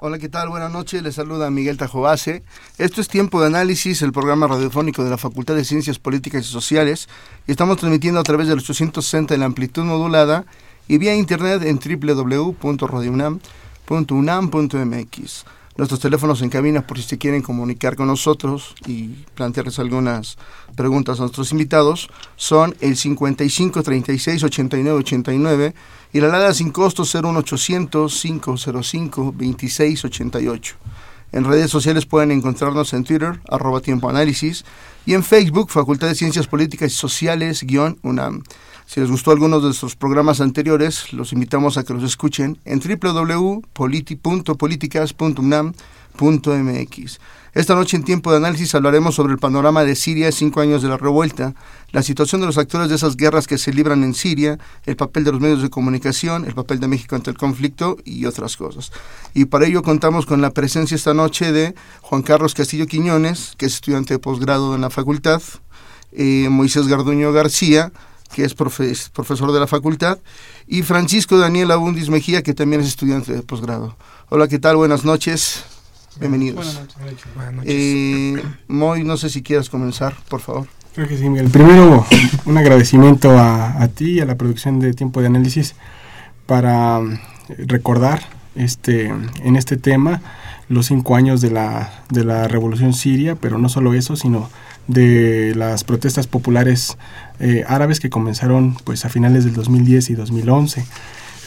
Hola, ¿qué tal? Buenas noches. Les saluda Miguel Tajobase. Esto es Tiempo de Análisis, el programa radiofónico de la Facultad de Ciencias Políticas y Sociales. Y estamos transmitiendo a través del 860 en la amplitud modulada y vía internet en www.radiounam.unam.mx. Nuestros teléfonos en cabina por si se quieren comunicar con nosotros y plantearles algunas preguntas a nuestros invitados son el 55 36 89 89 y la alada sin costo 01800 505 26 88. En redes sociales pueden encontrarnos en Twitter, arroba tiempo análisis, y en Facebook, Facultad de Ciencias Políticas y Sociales, guion UNAM. Si les gustó alguno de nuestros programas anteriores, los invitamos a que los escuchen en www.políticas.unam.mx. Esta noche en tiempo de análisis hablaremos sobre el panorama de Siria, cinco años de la revuelta, la situación de los actores de esas guerras que se libran en Siria, el papel de los medios de comunicación, el papel de México ante el conflicto y otras cosas. Y para ello contamos con la presencia esta noche de Juan Carlos Castillo Quiñones, que es estudiante de posgrado en la facultad, eh, Moisés Garduño García, que es profesor de la facultad, y Francisco Daniel Abundis Mejía, que también es estudiante de posgrado. Hola, ¿qué tal? Buenas noches. Bienvenidos. Buenas noches. Eh, Moy, no sé si quieras comenzar, por favor. Creo que sí, Miguel. Primero, un agradecimiento a, a ti y a la producción de Tiempo de Análisis para eh, recordar este, en este tema los cinco años de la, de la revolución siria, pero no solo eso, sino de las protestas populares eh, árabes que comenzaron pues a finales del 2010 y 2011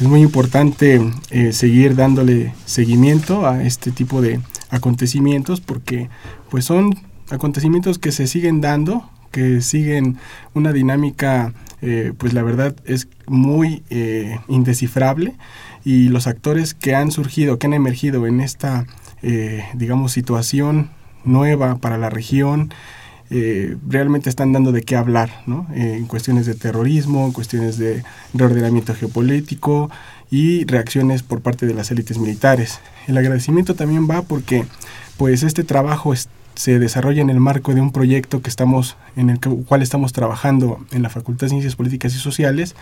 es muy importante eh, seguir dándole seguimiento a este tipo de acontecimientos porque pues son acontecimientos que se siguen dando, que siguen una dinámica eh, pues la verdad es muy eh, indescifrable y los actores que han surgido, que han emergido en esta digamos situación nueva para la región, eh, realmente están dando de qué hablar, ¿no? Eh, en cuestiones de terrorismo, en cuestiones de reordenamiento geopolítico y reacciones por parte de las élites militares. El agradecimiento también va porque pues este trabajo se desarrolla en el marco de un proyecto que estamos en el cual estamos trabajando en la Facultad de Ciencias Políticas y Sociales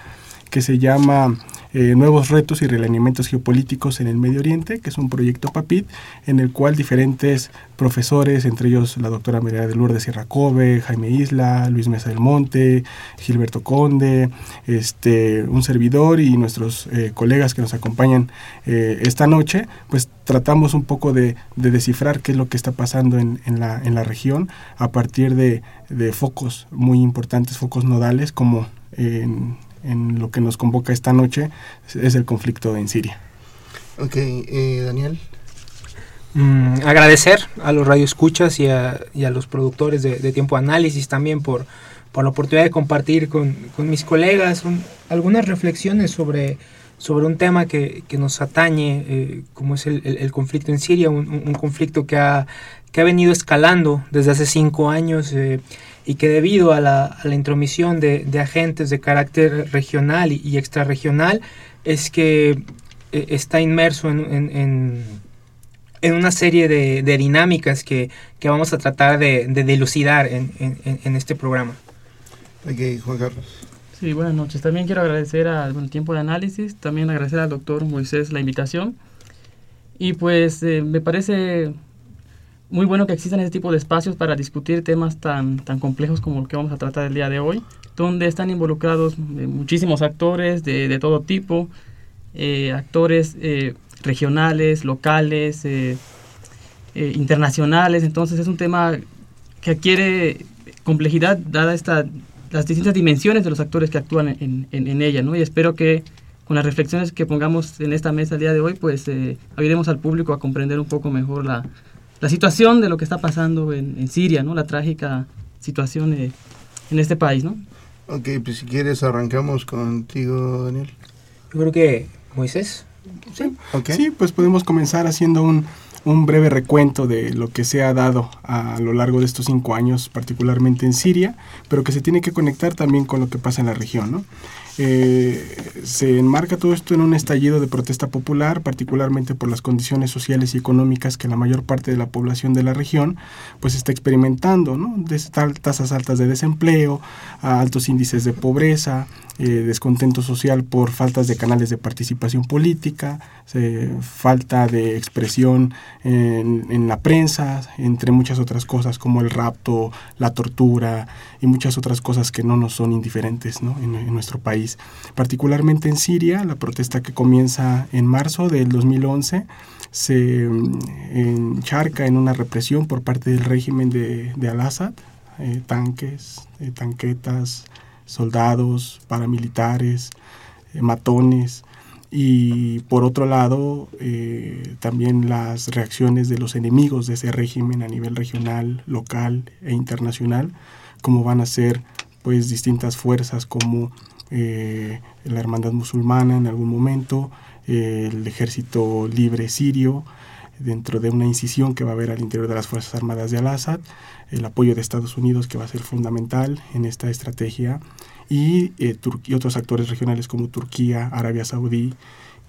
que se llama eh, Nuevos Retos y Realineamientos Geopolíticos en el Medio Oriente, que es un proyecto PAPIT, en el cual diferentes profesores, entre ellos la doctora María de Lourdes Sierra Cove, Jaime Isla, Luis Mesa del Monte, Gilberto Conde, este, un servidor y nuestros eh, colegas que nos acompañan eh, esta noche, pues tratamos un poco de, descifrar qué es lo que está pasando en, en, la, en la región a partir de, de focos muy importantes, focos nodales como en en lo que nos convoca esta noche es el conflicto en Siria. Ok, eh, Daniel. Mm, agradecer a los radioescuchas y a, y a los productores de, Tiempo Análisis también por, por la oportunidad de compartir con, con mis colegas algunas reflexiones sobre, sobre un tema que, que nos atañe, eh, como es el, el, conflicto en Siria, un, un, conflicto que ha, que ha venido escalando desde hace cinco años. Eh, y que debido a la, a la intromisión de, de, agentes de carácter regional y, y extrarregional es que eh, está inmerso en, en, en, una serie de, de dinámicas que, que, vamos a tratar de, de dilucidar en, en, este programa. Okay, Juan Carlos. Sí, buenas noches. También quiero agradecer al tiempo de análisis, también agradecer al doctor Moisés la invitación. Y pues eh, me parece muy bueno que existan este tipo de espacios para discutir temas tan, tan complejos como el que vamos a tratar el día de hoy, donde están involucrados eh, muchísimos actores de, de todo tipo, eh, actores eh, regionales, locales, internacionales, entonces es un tema que adquiere complejidad dada esta, las distintas dimensiones de los actores que actúan en, en, en ella, ¿no? Y espero que con las reflexiones que pongamos en esta mesa el día de hoy, pues ayudemos al público a comprender un poco mejor la, la situación de lo que está pasando en, en Siria, ¿no? La trágica situación eh, en este país, ¿no? Ok, pues si quieres arrancamos contigo, Daniel. Yo creo que Moisés. Sí, sí pues podemos comenzar haciendo un, un breve recuento de lo que se ha dado a lo largo de estos cinco años, particularmente en Siria, pero que se tiene que conectar también con lo que pasa en la región. ¿no? Eh, se enmarca todo esto en un estallido de protesta popular, particularmente por las condiciones sociales y económicas que la mayor parte de la población de la región pues está experimentando, ¿no? tasas altas de desempleo, altos índices de pobreza, eh, descontento social por faltas de canales de participación política, falta de expresión en, la prensa, entre muchas otras cosas como el rapto, la tortura y muchas otras cosas que no nos son indiferentes en, nuestro país. Particularmente en Siria, la protesta que comienza en marzo del 2011 se mm, encharca en una represión por parte del régimen de, Al-Assad, eh, tanques, eh, tanquetas, soldados, paramilitares, eh, matones, y por otro lado también las reacciones de los enemigos de ese régimen a nivel regional, local e internacional, como van a ser pues distintas fuerzas como eh, la hermandad musulmana en algún momento, el ejército libre sirio, dentro de una incisión que va a haber al interior de las Fuerzas Armadas de Al-Assad, el apoyo de Estados Unidos que va a ser fundamental en esta estrategia y, eh, y otros actores regionales como Turquía, Arabia Saudí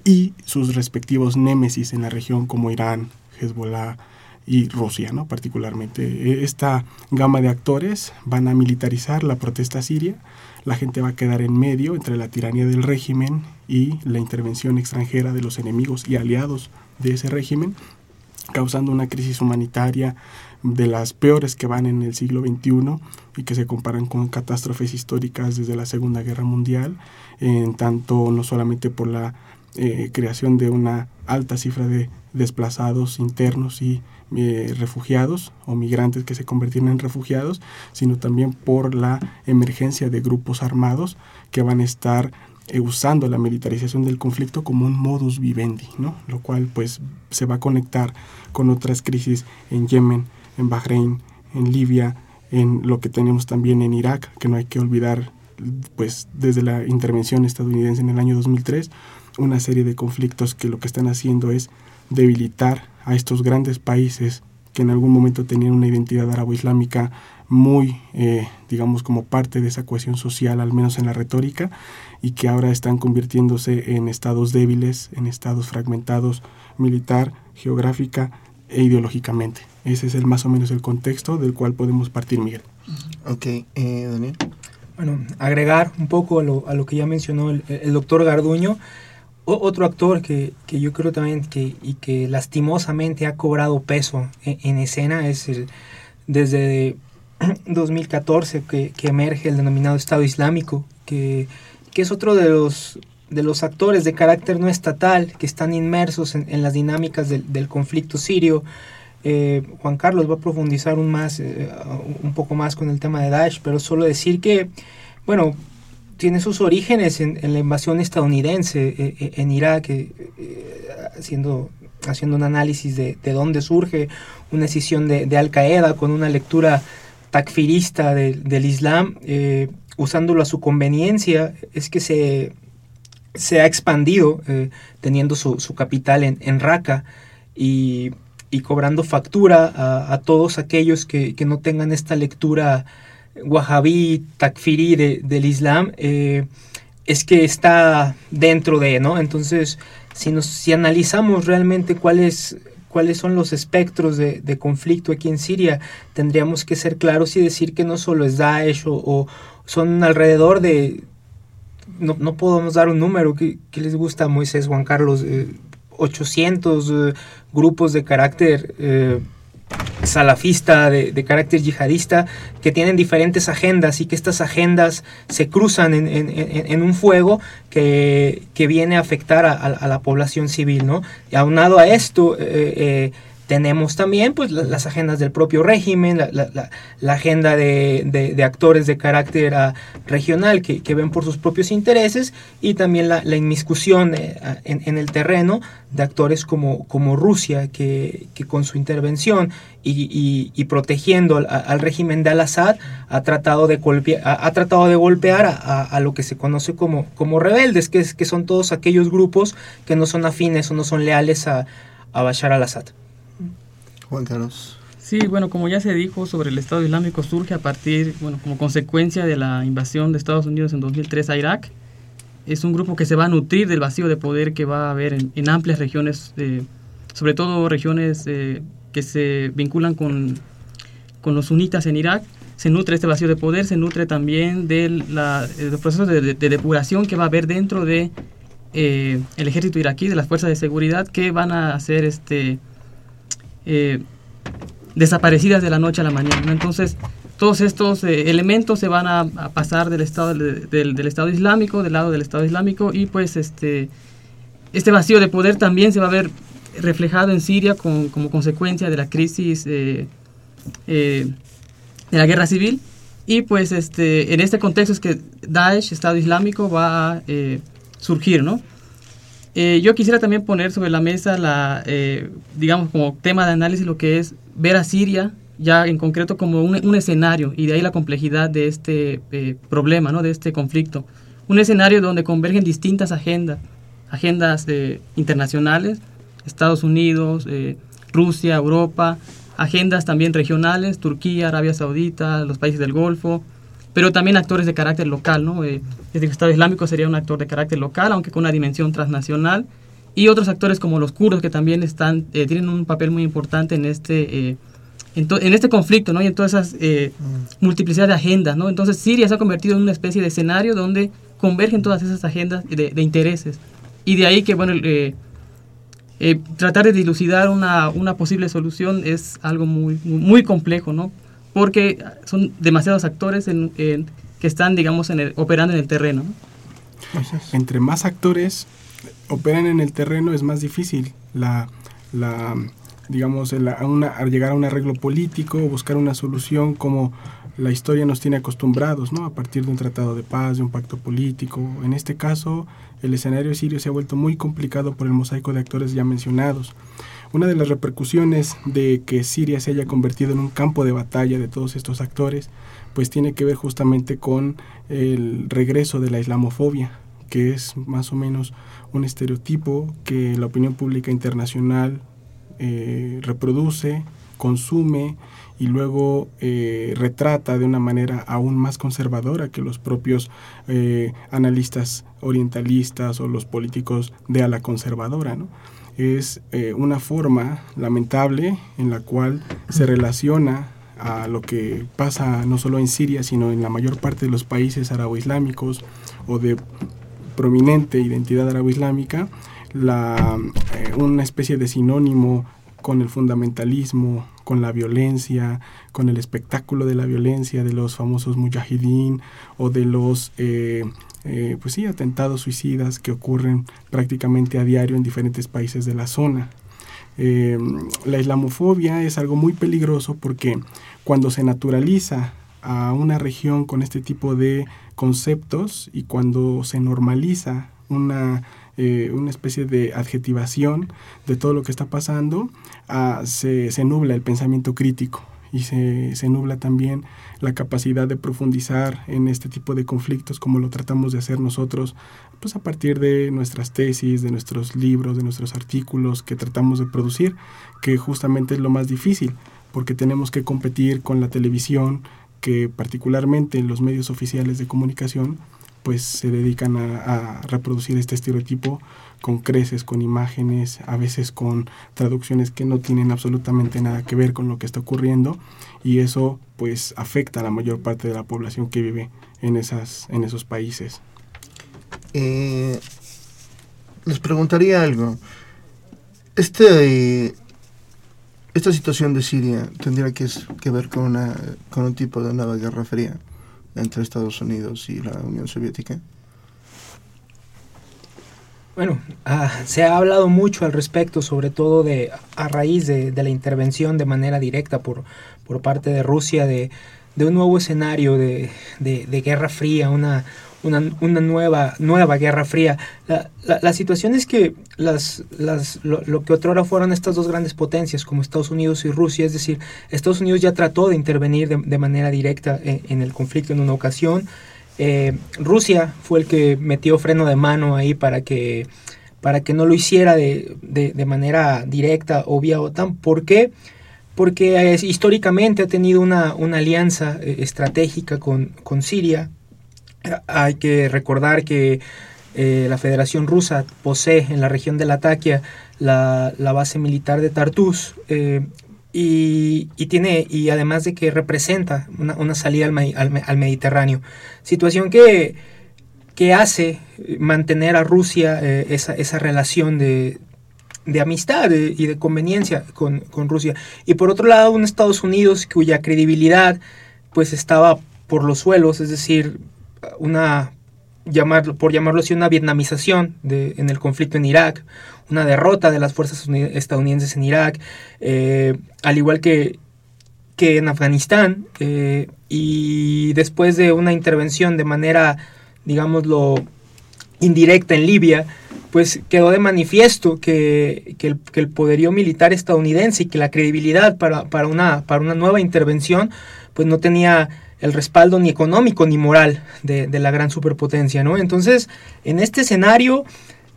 y sus respectivos némesis en la región como Irán, Hezbollah y Rusia, ¿no? particularmente. E, esta gama de actores van a militarizar la protesta siria, la gente va a quedar en medio entre la tiranía del régimen y la intervención extranjera de los enemigos y aliados de ese régimen, causando una crisis humanitaria de las peores que van en el siglo XXI y que se comparan con catástrofes históricas desde la Segunda Guerra Mundial, en tanto no solamente por la eh, creación de una alta cifra de desplazados internos y eh, refugiados o migrantes que se convirtieron en refugiados, sino también por la emergencia de grupos armados que van a estar eh, usando la militarización del conflicto como un modus vivendi, ¿no? lo cual pues se va a conectar con otras crisis en Yemen, en Bahrein, en Libia, en lo que tenemos también en Irak, que no hay que olvidar, pues desde la intervención estadounidense en el año 2003, una serie de conflictos que lo que están haciendo es debilitar a estos grandes países que en algún momento tenían una identidad arabo-islámica muy, eh, digamos, como parte de esa cohesión social, al menos en la retórica, y que ahora están convirtiéndose en estados débiles, en estados fragmentados militar, geográfica e ideológicamente. Ese es el más o menos el contexto del cual podemos partir, Miguel. Ok, eh, Daniel. Bueno, agregar un poco a lo, a lo que ya mencionó el, el doctor Garduño, otro actor que, que, yo creo también que, y que lastimosamente ha cobrado peso en, escena es el, desde 2014 que, que, emerge el denominado Estado Islámico, que, que es otro de los de los actores de carácter no estatal que están inmersos en, en las dinámicas del, del conflicto sirio, eh, Juan Carlos va a profundizar un, más, eh, un poco más con el tema de Daesh, pero solo decir que, bueno, tiene sus orígenes en, la invasión estadounidense eh, en Irak, haciendo, haciendo un análisis de, de, dónde surge una decisión de, de Al Qaeda con una lectura takfirista del Islam, usándolo a su conveniencia, es que se, se ha expandido teniendo su, su capital en, en Raqqa y y cobrando factura a, todos aquellos que, no tengan esta lectura wahhabí, takfirí del Islam, eh, es que está dentro de, ¿no? Entonces, si, nos, si analizamos realmente cuáles son los espectros de, conflicto aquí en Siria, tendríamos que ser claros y decir que no solo es Daesh o, son alrededor de, no, no, podemos dar un número, ¿qué, les gusta Moisés Juan Carlos? Eh, 800 eh, grupos de carácter eh, salafista, de, carácter yihadista, que tienen diferentes agendas y que estas agendas se cruzan en, un fuego que, viene a afectar a, la población civil. ¿no? Y aunado a esto, eh, tenemos también pues las agendas del propio régimen, la, agenda de, actores de carácter ah, regional que, ven por sus propios intereses y también la, inmiscusión eh, en, el terreno de actores como, Rusia que, con su intervención y, protegiendo al, régimen de Al-Assad ha tratado de golpear, ha, tratado de golpear a, lo que se conoce como, como rebeldes, que, es, que son todos aquellos grupos que no son afines o no son leales a, a Bashar al-Assad. Juan Carlos. Sí, bueno, como ya se dijo sobre el Estado Islámico surge a partir, bueno, como consecuencia de la invasión de Estados Unidos en 2003 a Irak. Es un grupo que se va a nutrir del vacío de poder que va a haber en, amplias regiones, eh, sobre todo regiones eh, que se vinculan con, con los sunitas en Irak. Se nutre este vacío de poder, se nutre también del de proceso de, depuración que va a haber dentro de eh, el ejército iraquí, de las fuerzas de seguridad, que van a hacer este eh, desaparecidas de la noche a la mañana. Entonces, todos estos eh, elementos se van a, pasar del estado del, estado islámico del lado del estado islámico y pues este este vacío de poder también se va a ver reflejado en Siria como consecuencia de la crisis eh, de la guerra civil y pues este en este contexto es que Daesh Estado Islámico va a surgir no eh, yo quisiera también poner sobre la mesa, la, eh, digamos, como tema de análisis lo que es ver a Siria ya en concreto como un, escenario y de ahí la complejidad de este eh, problema, ¿no? de este conflicto. Un escenario donde convergen distintas agendas, agendas internacionales, Estados Unidos, Rusia, Europa, agendas también regionales, Turquía, Arabia Saudita, los países del Golfo, pero también actores de carácter local, ¿no? Eh, el Estado Islámico sería un actor de carácter local, aunque con una dimensión transnacional, y otros actores como los kurdos que también están, eh, tienen un papel muy importante en este, eh, en, este conflicto, ¿no? Y en todas esas eh, mm. multiplicidad de agendas, ¿no? Entonces Siria se ha convertido en una especie de escenario donde convergen todas esas agendas de, intereses. Y de ahí que, bueno, tratar de dilucidar una, una, posible solución es algo muy, muy complejo, ¿no? Porque son demasiados actores en, que están, digamos, en operando en el terreno. Entre más actores operan en el terreno es más difícil la, la digamos, a llegar a un arreglo político, buscar una solución como la historia nos tiene acostumbrados, ¿no? A partir de un tratado de paz, de un pacto político. En este caso, el escenario sirio se ha vuelto muy complicado por el mosaico de actores ya mencionados. Una de las repercusiones de que Siria se haya convertido en un campo de batalla de todos estos actores, pues tiene que ver justamente con el regreso de la islamofobia, que es más o menos un estereotipo que la opinión pública internacional eh, reproduce, consume y luego eh, retrata de una manera aún más conservadora que los propios eh, analistas orientalistas o los políticos de ala conservadora. ¿no? Es eh, una forma lamentable en la cual se relaciona a lo que pasa no solo en Siria, sino en la mayor parte de los países arabo-islámicos o de prominente identidad arabo-islámica, la, eh, una especie de sinónimo con el fundamentalismo, con la violencia, con el espectáculo de la violencia de los famosos mujahideen o de los eh, eh, pues sí, atentados suicidas que ocurren prácticamente a diario en diferentes países de la zona. Eh, la islamofobia es algo muy peligroso porque cuando se naturaliza a una región con este tipo de conceptos y cuando se normaliza una, eh, una especie de adjetivación de todo lo que está pasando, ah, se, se nubla el pensamiento crítico y se, se, nubla también la capacidad de profundizar en este tipo de conflictos como lo tratamos de hacer nosotros, pues a partir de nuestras tesis, de nuestros libros, de nuestros artículos que tratamos de producir, que justamente es lo más difícil, porque tenemos que competir con la televisión, que particularmente en los medios oficiales de comunicación, pues se dedican a, reproducir este estereotipo con creces, con imágenes, a veces con traducciones que no tienen absolutamente nada que ver con lo que está ocurriendo y eso pues afecta a la mayor parte de la población que vive en, esas, en esos países. Eh, les preguntaría algo. Este, esta situación de Siria tendría que, que ver con, una, con un tipo de nueva guerra fría entre Estados Unidos y la Unión Soviética. Bueno, ah, se ha hablado mucho al respecto, sobre todo de a raíz de, la intervención de manera directa por, por parte de Rusia de, un nuevo escenario de, de guerra fría, una, una, una, nueva, nueva guerra fría. La, la, situación es que las, las, lo, que otrora fueron estas dos grandes potencias como Estados Unidos y Rusia, es decir, Estados Unidos ya trató de intervenir de, manera directa en, el conflicto en una ocasión. Eh, Rusia fue el que metió freno de mano ahí para que, para que no lo hiciera de, de manera directa o vía OTAN. ¿Por qué? Porque históricamente ha tenido una, una alianza eh, estratégica con, con Siria, hay que recordar que eh, la Federación Rusa posee en la región de Latakia la, la base militar de Tartus eh, y, tiene y además de que representa una, salida al, Mediterráneo situación que, que hace mantener a Rusia eh, esa, esa relación de, de amistad y de conveniencia con, con, Rusia. Y por otro lado, un Estados Unidos cuya credibilidad pues estaba por los suelos, es decir, una llamar, por llamarlo así, una vietnamización de, en el conflicto en Irak, una derrota de las fuerzas estadounidenses en Irak, eh, al igual que, que en Afganistán, eh, y después de una intervención de manera, digámoslo, indirecta en Libia, pues quedó de manifiesto que, que, el, poderío militar estadounidense y que la credibilidad para, para, una, para una nueva intervención, pues no tenía el respaldo ni económico ni moral de, la gran superpotencia, ¿no? Entonces, en este escenario,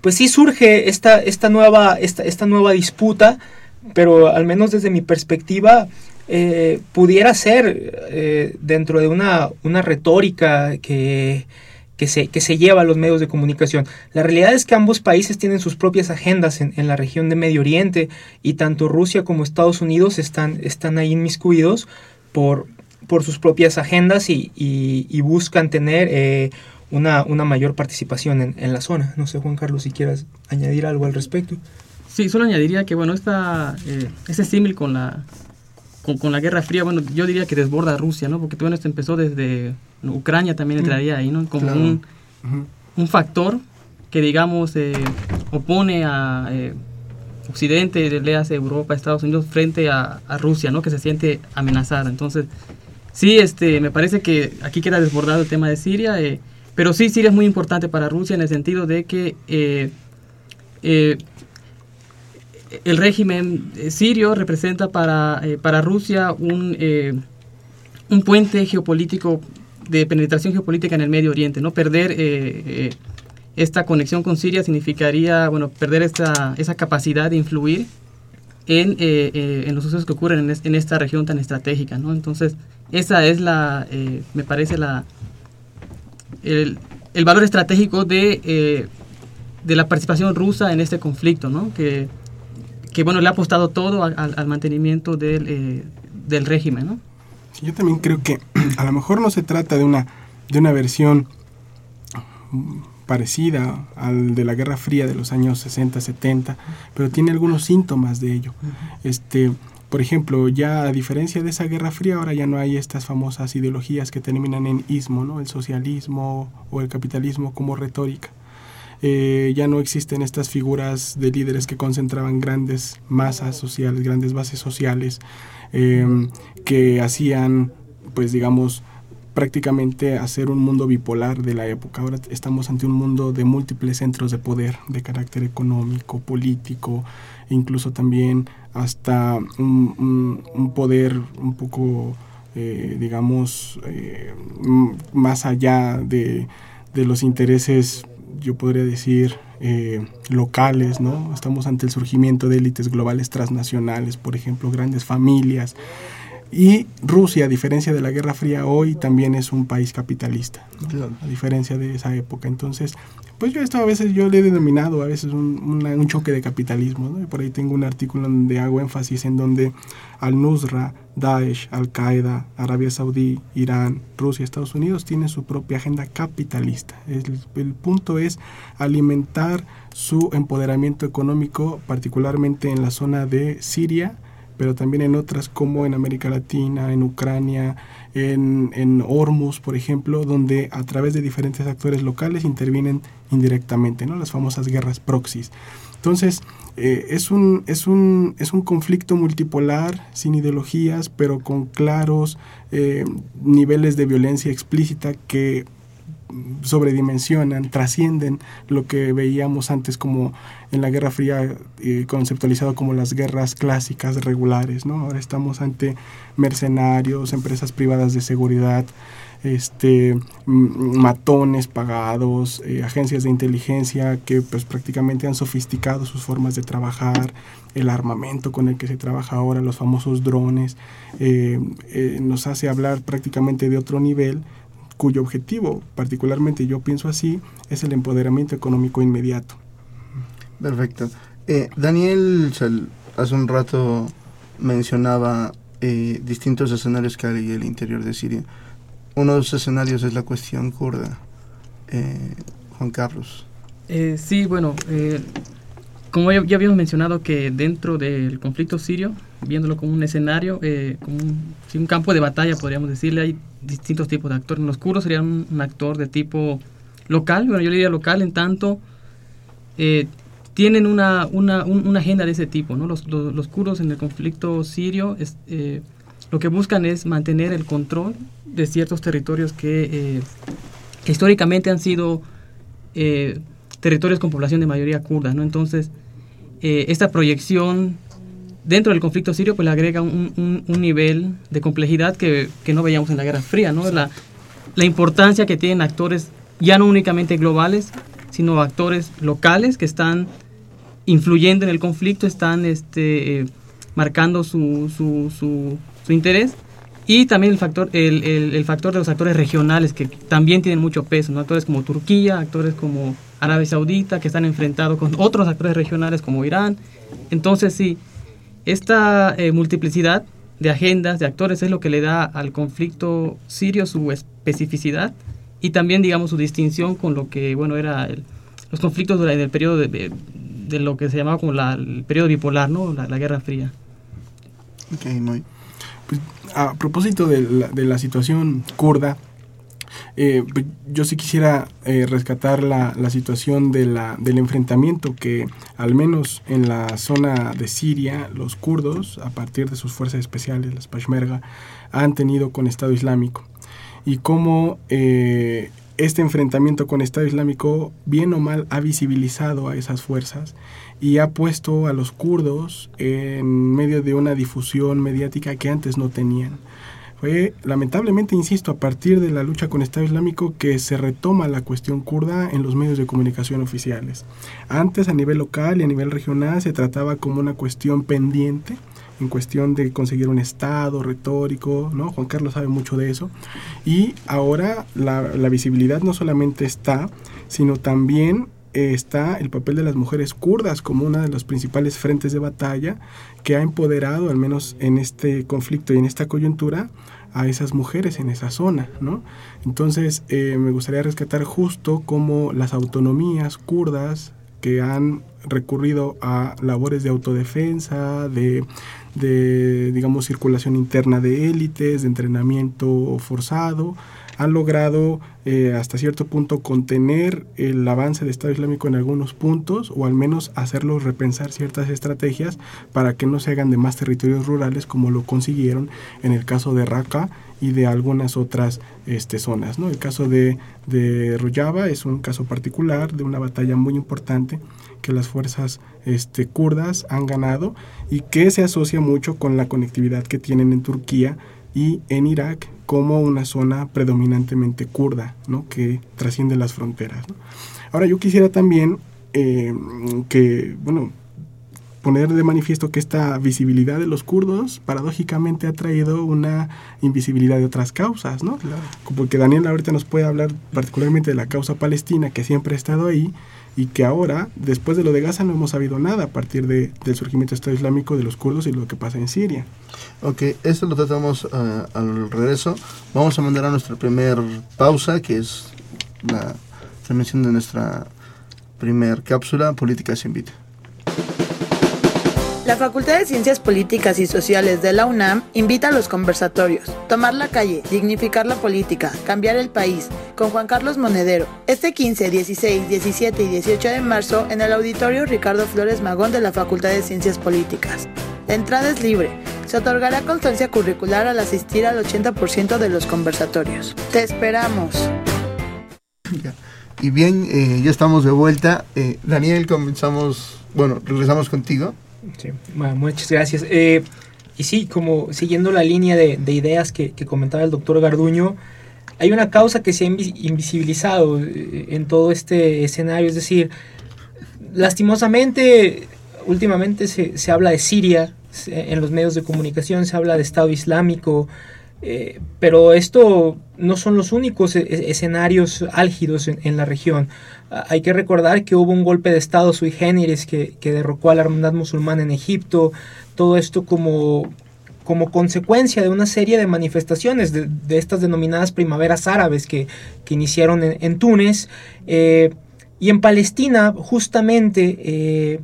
pues sí surge esta, esta, nueva, esta, nueva disputa, pero al menos desde mi perspectiva, eh, pudiera ser eh, dentro de una, una retórica que, que, se, que se lleva a los medios de comunicación. La realidad es que ambos países tienen sus propias agendas en, en la región de Medio Oriente y tanto Rusia como Estados Unidos están, están ahí inmiscuidos por, por sus propias agendas y, y, buscan tener eh, una, una, mayor participación en, en, la zona. No sé, Juan Carlos, si quieras añadir algo al respecto. Sí, solo añadiría que, bueno, esta, eh, ese símil con la, con, con, la Guerra Fría, bueno, yo diría que desborda a Rusia, ¿no? Porque, bueno, esto empezó desde Ucrania también mm. entraría ahí, ¿no? Como un, un, factor que, digamos, eh, opone a... Eh, Occidente, le hace Europa, Estados Unidos frente a, a, Rusia, ¿no? Que se siente amenazada. Entonces, Sí, este, me parece que aquí queda desbordado el tema de Siria, eh, pero sí, Siria es muy importante para Rusia en el sentido de que eh, eh, el régimen sirio representa para, para Rusia un, un puente geopolítico de penetración geopolítica en el Medio Oriente, ¿no? Perder esta conexión con Siria significaría, bueno, perder esta, esa capacidad de influir en, en los sucesos que ocurren en, en, esta región tan estratégica, ¿no? Entonces, esa es la, eh, me parece la, el, valor estratégico de, eh, de la participación rusa en este conflicto, ¿no? Que, que bueno, le ha apostado todo al, mantenimiento del, eh, del régimen, ¿no? Yo también creo que a lo mejor no se trata de una, de una versión parecida al de la Guerra Fría de los años 60, 70, pero tiene algunos síntomas de ello. Este, por ejemplo, ya a diferencia de esa Guerra Fría, ahora ya no hay estas famosas ideologías que terminan en ismo, ¿no? el socialismo o el capitalismo como retórica. Eh, ya no existen estas figuras de líderes que concentraban grandes masas sociales, grandes bases sociales, em, que hacían, pues digamos, prácticamente hacer un mundo bipolar de la época. Ahora estamos ante un mundo de múltiples centros de poder, de carácter económico, político, incluso también hasta un, poder un poco, eh, digamos, eh, más allá de, los intereses, yo podría decir, eh, locales, ¿no? Estamos ante el surgimiento de élites globales transnacionales, por ejemplo, grandes familias. Y Rusia, a diferencia de la Guerra Fría, hoy también es un país capitalista, a diferencia de esa época. Entonces, pues yo esto a veces yo le he denominado a veces un, choque de capitalismo, ¿no? Y por ahí tengo un artículo donde hago énfasis en donde Al-Nusra, Daesh, Al-Qaeda, Arabia Saudí, Irán, Rusia, Estados Unidos tienen su propia agenda capitalista. El, el punto es alimentar su empoderamiento económico, particularmente en la zona de Siria, pero también en otras como en América Latina, en Ucrania, en, en Hormuz, por ejemplo, donde a través de diferentes actores locales intervienen indirectamente, ¿no? las famosas guerras proxies. Entonces, eh, es, un, es, un, es un conflicto multipolar, sin ideologías, pero con claros eh, niveles de violencia explícita que sobredimensionan, trascienden lo que veíamos antes como en la Guerra Fría eh, conceptualizado como las guerras clásicas regulares, ¿no? Ahora estamos ante mercenarios, empresas privadas de seguridad, este matones pagados, eh, agencias de inteligencia que pues prácticamente han sofisticado sus formas de trabajar, el armamento con el que se trabaja ahora, los famosos drones, eh, nos hace hablar prácticamente de otro nivel cuyo objetivo, particularmente yo pienso así, es el empoderamiento económico inmediato. Perfecto. Eh, Daniel hace un rato mencionaba eh, distintos escenarios que hay en el interior de Siria. Uno de los escenarios es la cuestión kurda. Eh, Juan Carlos. sí, bueno, como ya, habíamos mencionado que dentro del conflicto sirio, viéndolo como un escenario, como un, un campo de batalla, podríamos decirle, hay distintos tipos de actores. Los kurdos serían un, actor de tipo local, bueno, yo diría local en tanto eh, tienen una, una, una, agenda de ese tipo. ¿no? Los, los, kurdos en el conflicto sirio es, eh, lo que buscan es mantener el control de ciertos territorios que, eh, históricamente han sido territorios con población de mayoría kurda. ¿no? Entonces, esta proyección dentro del conflicto sirio pues le agrega un, un, nivel de complejidad que, que, no veíamos en la Guerra Fría, ¿no? La, la, importancia que tienen actores ya no únicamente globales, sino actores locales que están influyendo en el conflicto, están este, eh, marcando su, su, su, su, interés y también el factor, el, el, el, factor de los actores regionales que también tienen mucho peso, ¿no? actores como Turquía, actores como Arabia Saudita que están enfrentados con otros actores regionales como Irán. Entonces sí, esta eh, multiplicidad de agendas, de actores, es lo que le da al conflicto sirio su especificidad y también, digamos, su distinción con lo que, bueno, era los conflictos en el periodo de, lo que se llamaba como el periodo bipolar, ¿no? La, Guerra Fría. Ok, muy. Pues, a propósito de la, de la situación kurda, eh, yo sí quisiera eh, rescatar la, situación del enfrentamiento que al menos en la zona de Siria los kurdos, a partir de sus fuerzas especiales, las Peshmerga, han tenido con Estado Islámico. Y cómo eh, este enfrentamiento con Estado Islámico, bien o mal, ha visibilizado a esas fuerzas y ha puesto a los kurdos en medio de una difusión mediática que antes no tenían. Fue lamentablemente, insisto, a partir de la lucha con Estado Islámico que se retoma la cuestión kurda en los medios de comunicación oficiales. Antes a nivel local y a nivel regional se trataba como una cuestión pendiente, en cuestión de conseguir un estado retórico, ¿no? Juan Carlos sabe mucho de eso. Y ahora la visibilidad no solamente está, sino también está el papel de las mujeres kurdas como una de los principales frentes de batalla que ha empoderado, al menos en este conflicto y en esta coyuntura, a esas mujeres en esa zona, ¿no? Entonces, eh, me gustaría rescatar justo como las autonomías kurdas que han recurrido a labores de autodefensa, de, de digamos, circulación interna de élites, de entrenamiento forzado, han logrado eh, hasta cierto punto contener el avance del Estado Islámico en algunos puntos o al menos hacerlos repensar ciertas estrategias para que no se hagan de más territorios rurales como lo consiguieron en el caso de Raqqa y de algunas otras este, zonas. ¿no? El caso de, de Rojava es un caso particular de una batalla muy importante que las fuerzas este, kurdas han ganado y que se asocia mucho con la conectividad que tienen en Turquía y en Irak como una zona predominantemente kurda, ¿no? que trasciende las fronteras. Ahora yo quisiera también eh, que, bueno, poner de manifiesto que esta visibilidad de los kurdos paradójicamente ha traído una invisibilidad de otras causas, ¿no? Porque Daniel ahorita nos puede hablar particularmente de la causa palestina que siempre ha estado ahí, y que ahora, después de lo de Gaza, no hemos sabido nada a partir de, del surgimiento del Estado Islámico de los kurdos y lo que pasa en Siria. Ok, esto lo tratamos uh, al regreso. Vamos a mandar a nuestra primer pausa, que es la transmisión de nuestra primer cápsula, Política sin Invita. La Facultad de Ciencias Políticas y Sociales de la UNAM invita a los conversatorios, tomar la calle, dignificar la política, cambiar el país, con Juan Carlos Monedero, este 15, 16, 17 y 18 de marzo en el auditorio Ricardo Flores Magón de la Facultad de Ciencias Políticas. Entrada es libre. Se otorgará constancia curricular al asistir al 80% de los conversatorios. Te esperamos. Y bien, eh, ya estamos de vuelta. Eh, Daniel, comenzamos, bueno, regresamos contigo. Sí, bueno, muchas gracias. Eh, y sí, como siguiendo la línea de, de ideas que, que, comentaba el doctor Garduño, hay una causa que se ha invisibilizado eh, en todo este escenario, es decir, lastimosamente, últimamente se, se habla de Siria, en los medios de comunicación se habla de Estado Islámico, eh, pero esto no son los únicos e, e, escenarios álgidos en, en, la región. Hay que recordar que hubo un golpe de Estado sui generis que, derrocó a la hermandad musulmana en Egipto, todo esto como, como consecuencia de una serie de manifestaciones de, de estas denominadas primaveras árabes que, que iniciaron en, en Túnez. Eh, y en Palestina, justamente, eh,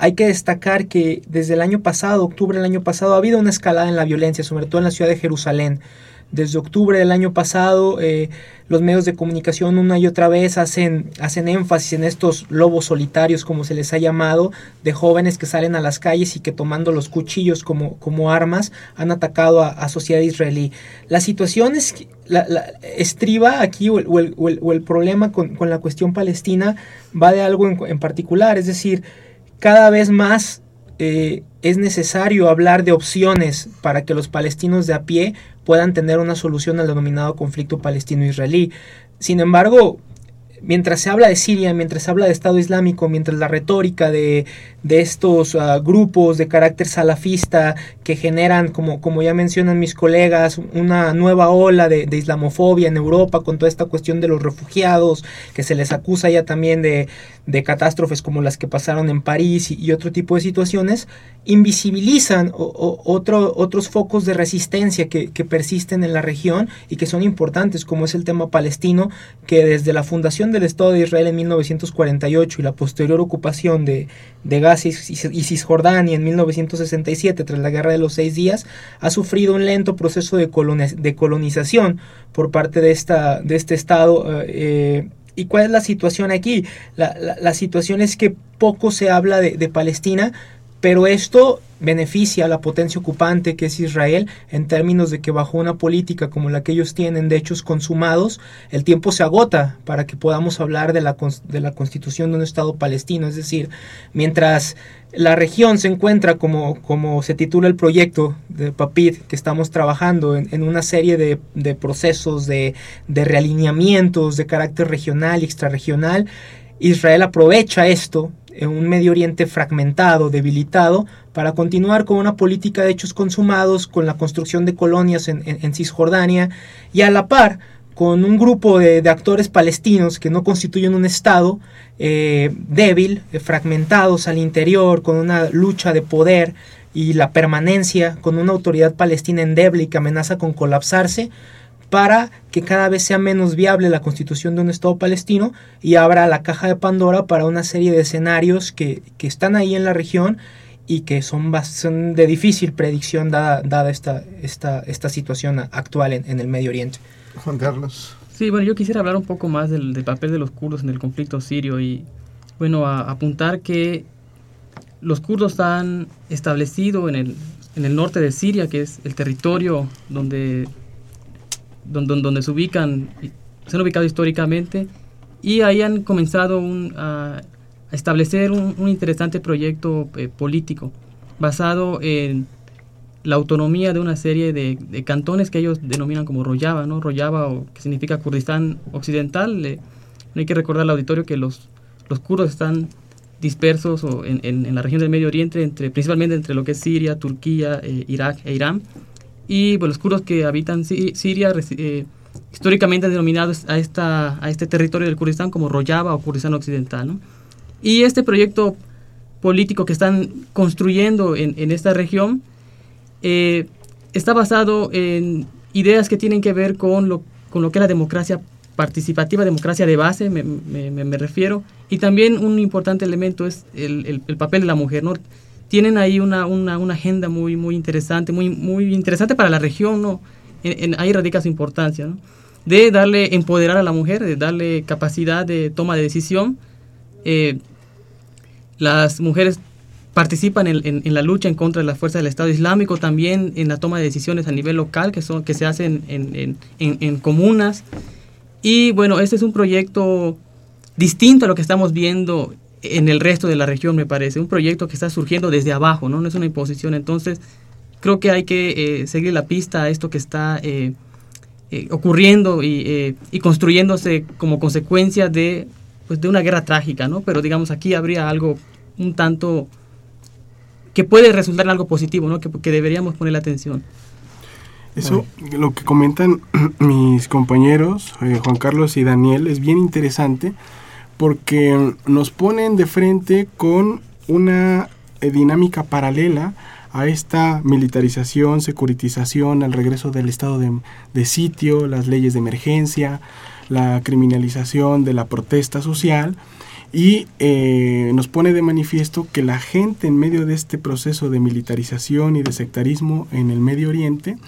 hay que destacar que desde el año pasado, octubre del año pasado, ha habido una escalada en la violencia, sobre todo en la ciudad de Jerusalén. Desde octubre del año pasado, eh, los medios de comunicación una y otra vez hacen, hacen énfasis en estos lobos solitarios, como se les ha llamado, de jóvenes que salen a las calles y que tomando los cuchillos como, como armas han atacado a, a sociedad israelí. La situación es, la, la, estriba aquí o el, o el, o el, problema con, con, la cuestión palestina va de algo en, en particular, es decir, cada vez más eh, es necesario hablar de opciones para que los palestinos de a pie puedan tener una solución al denominado conflicto palestino-israelí. Sin embargo, mientras se habla de Siria, mientras se habla de Estado Islámico, mientras la retórica de, de estos uh, grupos de carácter salafista que generan, como, como ya mencionan mis colegas, una nueva ola de, islamofobia en Europa con toda esta cuestión de los refugiados, que se les acusa ya también de, de catástrofes como las que pasaron en París y, otro tipo de situaciones, invisibilizan o, o, otro, otros focos de resistencia que persisten en la región y que son importantes, como es el tema palestino, que desde la fundación del Estado de Israel en 1948 y la posterior ocupación de, de Gaza y Cisjordania en 1967 tras la Guerra de los Seis Días ha sufrido un lento proceso de, coloniz de colonización por parte de, esta, de este Estado. Eh, ¿Y cuál es la situación aquí? La, la, situación es que poco se habla de Palestina, pero esto beneficia a la potencia ocupante que es Israel en términos de que bajo una política como la que ellos tienen de hechos consumados, el tiempo se agota para que podamos hablar de la, de la constitución de un Estado palestino. Es decir, mientras la región se encuentra como, como se titula el proyecto de PAPID que estamos trabajando en, una serie de, de procesos de, de realineamientos de carácter regional y extrarregional, Israel aprovecha esto un Medio Oriente fragmentado, debilitado, para continuar con una política de hechos consumados, con la construcción de colonias en, en, Cisjordania y a la par con un grupo de, de, actores palestinos que no constituyen un Estado eh, débil, eh, fragmentados al interior, con una lucha de poder y la permanencia, con una autoridad palestina endeble y que amenaza con colapsarse, para que cada vez sea menos viable la constitución de un Estado palestino y abra la caja de Pandora para una serie de escenarios que, que están ahí en la región y que son, son de difícil predicción dada, dada esta, esta, esta situación actual en, en, el Medio Oriente. Juan Carlos. Sí, bueno, yo quisiera hablar un poco más del, del papel de los kurdos en el conflicto sirio y, bueno, a, apuntar que los kurdos han establecido en el, en el norte de Siria, que es el territorio donde donde, donde se ubican, se han ubicado históricamente y ahí han comenzado a, establecer un, interesante proyecto eh, político basado en la autonomía de una serie de, cantones que ellos denominan como Rojava, ¿no? Rojava, o, que significa Kurdistán Occidental. Eh, no hay que recordar al auditorio que los, los kurdos están dispersos o en, en, la región del Medio Oriente, principalmente entre lo que es Siria, Turquía, eh, Irak e Irán y pues, los kurdos que habitan Siria eh, históricamente denominados a, esta, a este territorio del Kurdistán como Rojava o Kurdistán Occidental. ¿no? Y este proyecto político que están construyendo en, en esta región eh, está basado en ideas que tienen que ver con lo, con lo que es la democracia participativa, democracia de base, me, me, me refiero, y también un importante elemento es el, el, el papel de la mujer, ¿no? Tienen ahí una, una, una, agenda muy, muy interesante, muy, muy interesante para la región, ¿no? Ahí radica su importancia, ¿no? De darle, empoderar a la mujer, de darle capacidad de toma de decisión. Eh, las mujeres participan en, en, la lucha en contra de las fuerzas del Estado Islámico, también en la toma de decisiones a nivel local, que, son, que se hacen en, en comunas. Y bueno, este es un proyecto distinto a lo que estamos viendo en el resto de la región, me parece. Un proyecto que está surgiendo desde abajo, no, no es una imposición. Entonces, creo que hay que eh, seguir la pista a esto que está eh, eh, ocurriendo y, construyéndose como consecuencia de, pues, de una guerra trágica, ¿no? Pero digamos, aquí habría algo un tanto que puede resultar en algo positivo, ¿no? Que, que deberíamos poner atención. Eso, lo que comentan mis compañeros, Juan Carlos y Daniel, es bien interesante porque nos ponen de frente con una eh, dinámica paralela a esta militarización, securitización, al regreso del estado de, sitio, las leyes de emergencia, la criminalización de la protesta social. Y eh, nos pone de manifiesto que la gente en medio de este proceso de militarización y de sectarismo en el Medio Oriente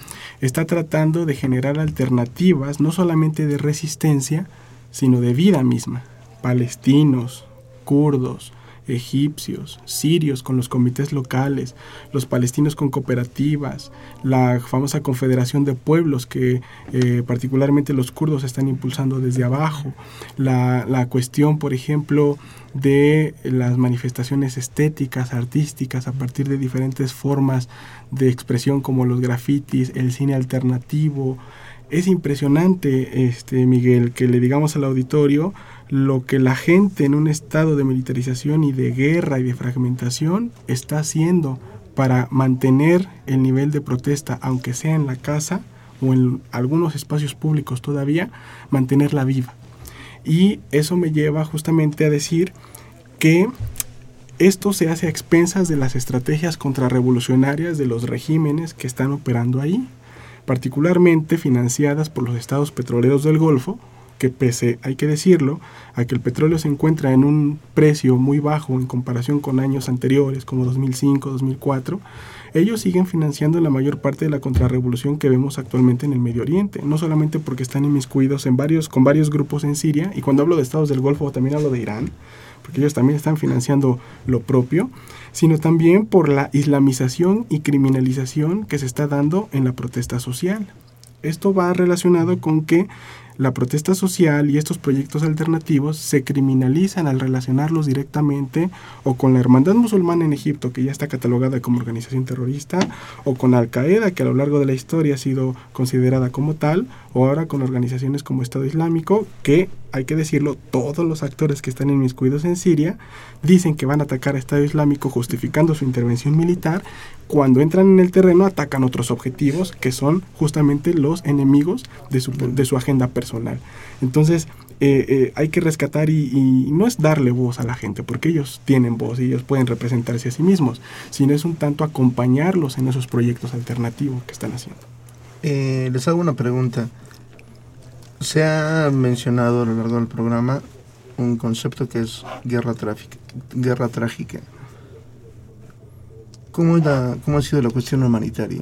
está tratando de generar alternativas no solamente de resistencia, sino de vida misma palestinos, kurdos, egipcios, sirios con los comités locales, los palestinos con cooperativas, la famosa confederación de pueblos que eh, particularmente los kurdos están impulsando desde abajo, la, la, cuestión, por ejemplo, de las manifestaciones estéticas, artísticas, a partir de diferentes formas de expresión como los grafitis, el cine alternativo. Es impresionante, este, Miguel, que le digamos al auditorio, lo que la gente en un estado de militarización y de guerra y de fragmentación está haciendo para mantener el nivel de protesta, aunque sea en la casa o en algunos espacios públicos todavía, mantenerla viva. Y eso me lleva justamente a decir que esto se hace a expensas de las estrategias contrarrevolucionarias de los regímenes que están operando ahí, particularmente financiadas por los estados petroleros del Golfo, que pese, hay que decirlo, a que el petróleo se encuentra en un precio muy bajo en comparación con años anteriores como 2005, 2004, ellos siguen financiando la mayor parte de la contrarrevolución que vemos actualmente en el Medio Oriente, no solamente porque están inmiscuidos con varios grupos en Siria, y cuando hablo de estados del Golfo también hablo de Irán, porque ellos también están financiando lo propio, sino también por la islamización y criminalización que se está dando en la protesta social. Esto va relacionado con que la protesta social y estos proyectos alternativos se criminalizan al relacionarlos directamente o con la Hermandad Musulmana en Egipto, que ya está catalogada como organización terrorista, o con Al Qaeda, que a lo largo de la historia ha sido considerada como tal, o ahora con organizaciones como Estado Islámico, que hay que decirlo, todos los actores que están inmiscuidos en Siria dicen que van a atacar a Estado Islámico justificando su intervención militar. Cuando entran en el terreno atacan otros objetivos que son justamente los enemigos de su, de su agenda personal. Entonces, eh, eh, hay que rescatar y, no es darle voz a la gente, porque ellos tienen voz y ellos pueden representarse a sí mismos, sino es un tanto acompañarlos en esos proyectos alternativos que están haciendo. Eh, les hago una pregunta. Se ha mencionado a lo largo del programa un concepto que es guerra, trágica. ¿Cómo, ¿Cómo ha sido la cuestión humanitaria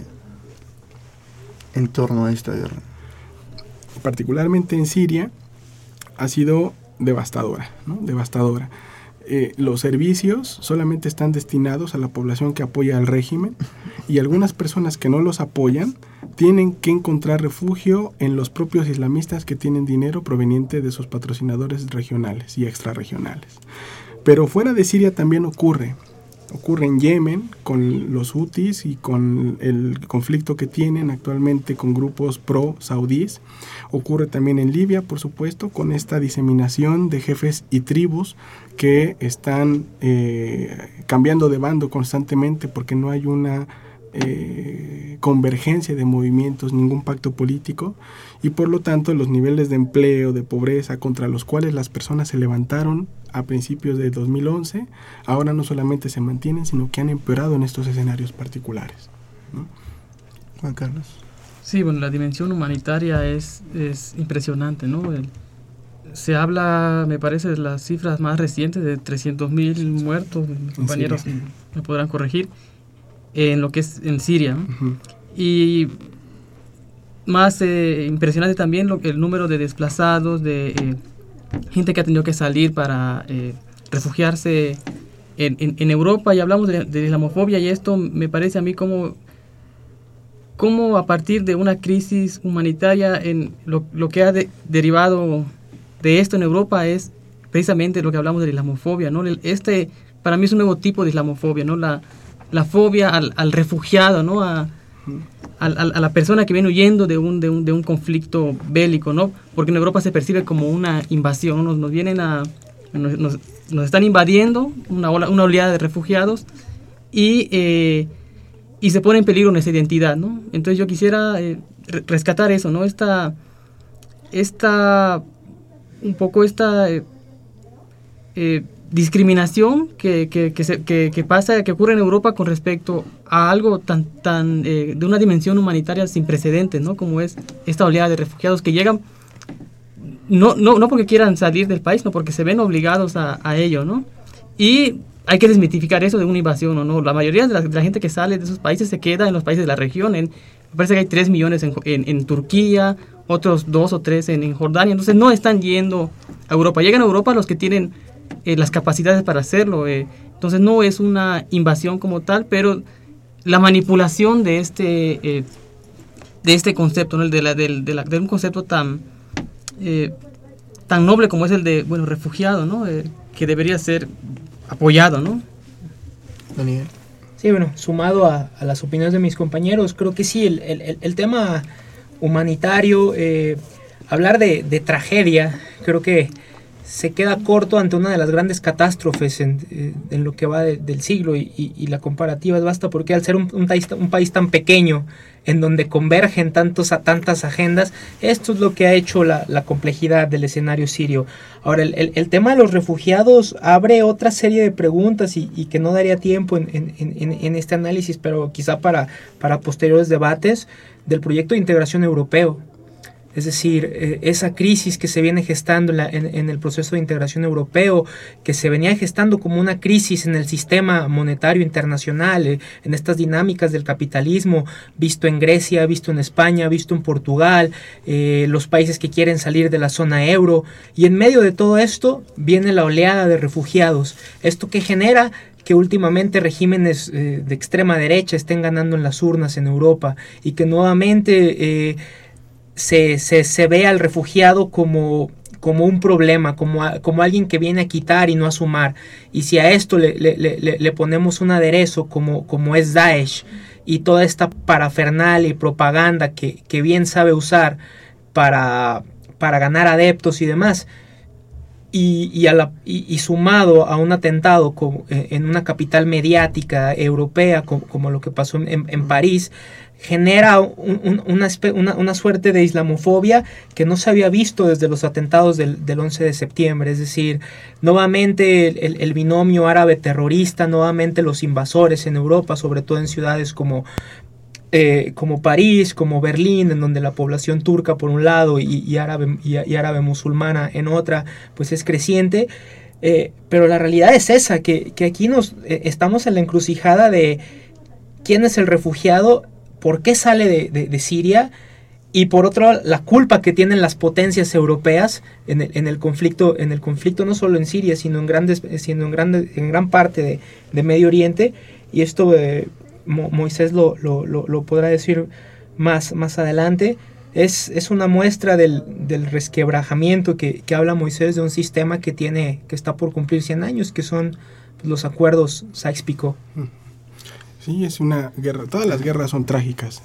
en torno a esta guerra? Particularmente en Siria ha sido devastadora, ¿no? devastadora. Eh, los servicios solamente están destinados a la población que apoya al régimen y algunas personas que no los apoyan tienen que encontrar refugio en los propios islamistas que tienen dinero proveniente de sus patrocinadores regionales y extrarregionales. Pero fuera de Siria también ocurre ocurre en Yemen con los hutis y con el conflicto que tienen actualmente con grupos pro-saudíes. Ocurre también en Libia, por supuesto, con esta diseminación de jefes y tribus que están eh, cambiando de bando constantemente porque no hay una eh, convergencia de movimientos, ningún pacto político y por lo tanto los niveles de empleo, de pobreza contra los cuales las personas se levantaron a principios de 2011, ahora no solamente se mantienen, sino que han empeorado en estos escenarios particulares. Juan Carlos. Sí, bueno, la dimensión humanitaria es, es impresionante, ¿no? Se habla, me parece, de las cifras más recientes de 300.000 muertos, mis compañeros me podrán corregir, en lo que es en Siria. Y más eh, impresionante también lo, el número de desplazados, de eh, gente que ha tenido que salir para eh, refugiarse en, en, Europa. Y hablamos de, de, islamofobia y esto me parece a mí como, como a partir de una crisis humanitaria, en lo, lo que ha derivado de esto en Europa es precisamente lo que hablamos de la islamofobia. ¿no? Este para mí es un nuevo tipo de islamofobia, ¿no? la, la fobia al, al refugiado, ¿no? a a, la persona que viene huyendo de un, de un, de un conflicto bélico, ¿no? Porque en Europa se percibe como una invasión, nos, nos vienen a... Nos, nos, están invadiendo una, una oleada de refugiados y, eh, y se pone en peligro nuestra identidad, ¿no? Entonces yo quisiera eh, rescatar eso, ¿no? Esta, esta, un poco esta... Eh, discriminación que, que, que, pasa, que ocurre en Europa con respecto a algo tan, tan eh, de una dimensión humanitaria sin precedentes, ¿no? Como es esta oleada de refugiados que llegan, no, no, no porque quieran salir del país, no porque se ven obligados a, ello, ¿no? Y hay que desmitificar eso de una invasión o no. La mayoría de la, gente que sale de esos países se queda en los países de la región. En, parece que hay 3 millones en, en, en Turquía, otros 2 o 3 en, Jordania. Entonces no están yendo a Europa. Llegan a Europa los que tienen eh, las capacidades para hacerlo. Eh. Entonces no es una invasión como tal, pero la manipulación de este, eh, de este concepto, ¿no? de, la, de, la, de, un concepto tan, tan noble como es el de bueno refugiado, ¿no? que debería ser apoyado. ¿no? Daniel. Sí, bueno, sumado a, las opiniones de mis compañeros, creo que sí, el, el, el tema humanitario, hablar de, de tragedia, creo que se queda corto ante una de las grandes catástrofes en, eh, lo que va del siglo y, la comparativa es basta porque al ser un, país, un, país, tan pequeño en donde convergen tantos a tantas agendas, esto es lo que ha hecho la, complejidad del escenario sirio. Ahora, el, tema de los refugiados abre otra serie de preguntas y, que no daría tiempo en, en, en, este análisis, pero quizá para, para posteriores debates del proyecto de integración europeo es decir, eh, esa crisis que se viene gestando en, el proceso de integración europeo, que se venía gestando como una crisis en el sistema monetario internacional, eh, en estas dinámicas del capitalismo, visto en Grecia, visto en España, visto en Portugal, eh, los países que quieren salir de la zona euro. Y en medio de todo esto viene la oleada de refugiados. Esto que genera que últimamente regímenes de extrema derecha estén ganando en las urnas en Europa y que nuevamente se, se, se ve al refugiado como, como un problema, como, como alguien que viene a quitar y no a sumar. Y si a esto le, le, le, le ponemos un aderezo como, como es Daesh y toda esta parafernalia y propaganda que, que bien sabe usar para, para ganar adeptos y demás, y, y, a la, y, y, sumado a un atentado como, eh, en una capital mediática europea como, como lo que pasó en, en París, genera un, una, una, suerte de islamofobia que no se había visto desde los atentados del, del 11 de septiembre. Es decir, nuevamente el, el, binomio árabe terrorista, nuevamente los invasores en Europa, sobre todo en ciudades como, eh, como París, como Berlín, en donde la población turca por un lado y, árabe, y, árabe musulmana en otra, pues es creciente. Eh, pero la realidad es esa, que, que aquí nos eh, estamos en la encrucijada de quién es el refugiado por qué sale de, de, Siria y por otro la culpa que tienen las potencias europeas en el, en el, conflicto en el conflicto no solo en Siria sino en grandes sino en grandes en gran parte de, de Medio Oriente. Y esto eh, Mo, Moisés lo, lo, podrá decir más más adelante. Es, es una muestra del, del resquebrajamiento que, que, habla Moisés de un sistema que tiene que está por cumplir 100 años que son los acuerdos Sykes-Picot Sí, es una guerra. Todas las guerras son trágicas,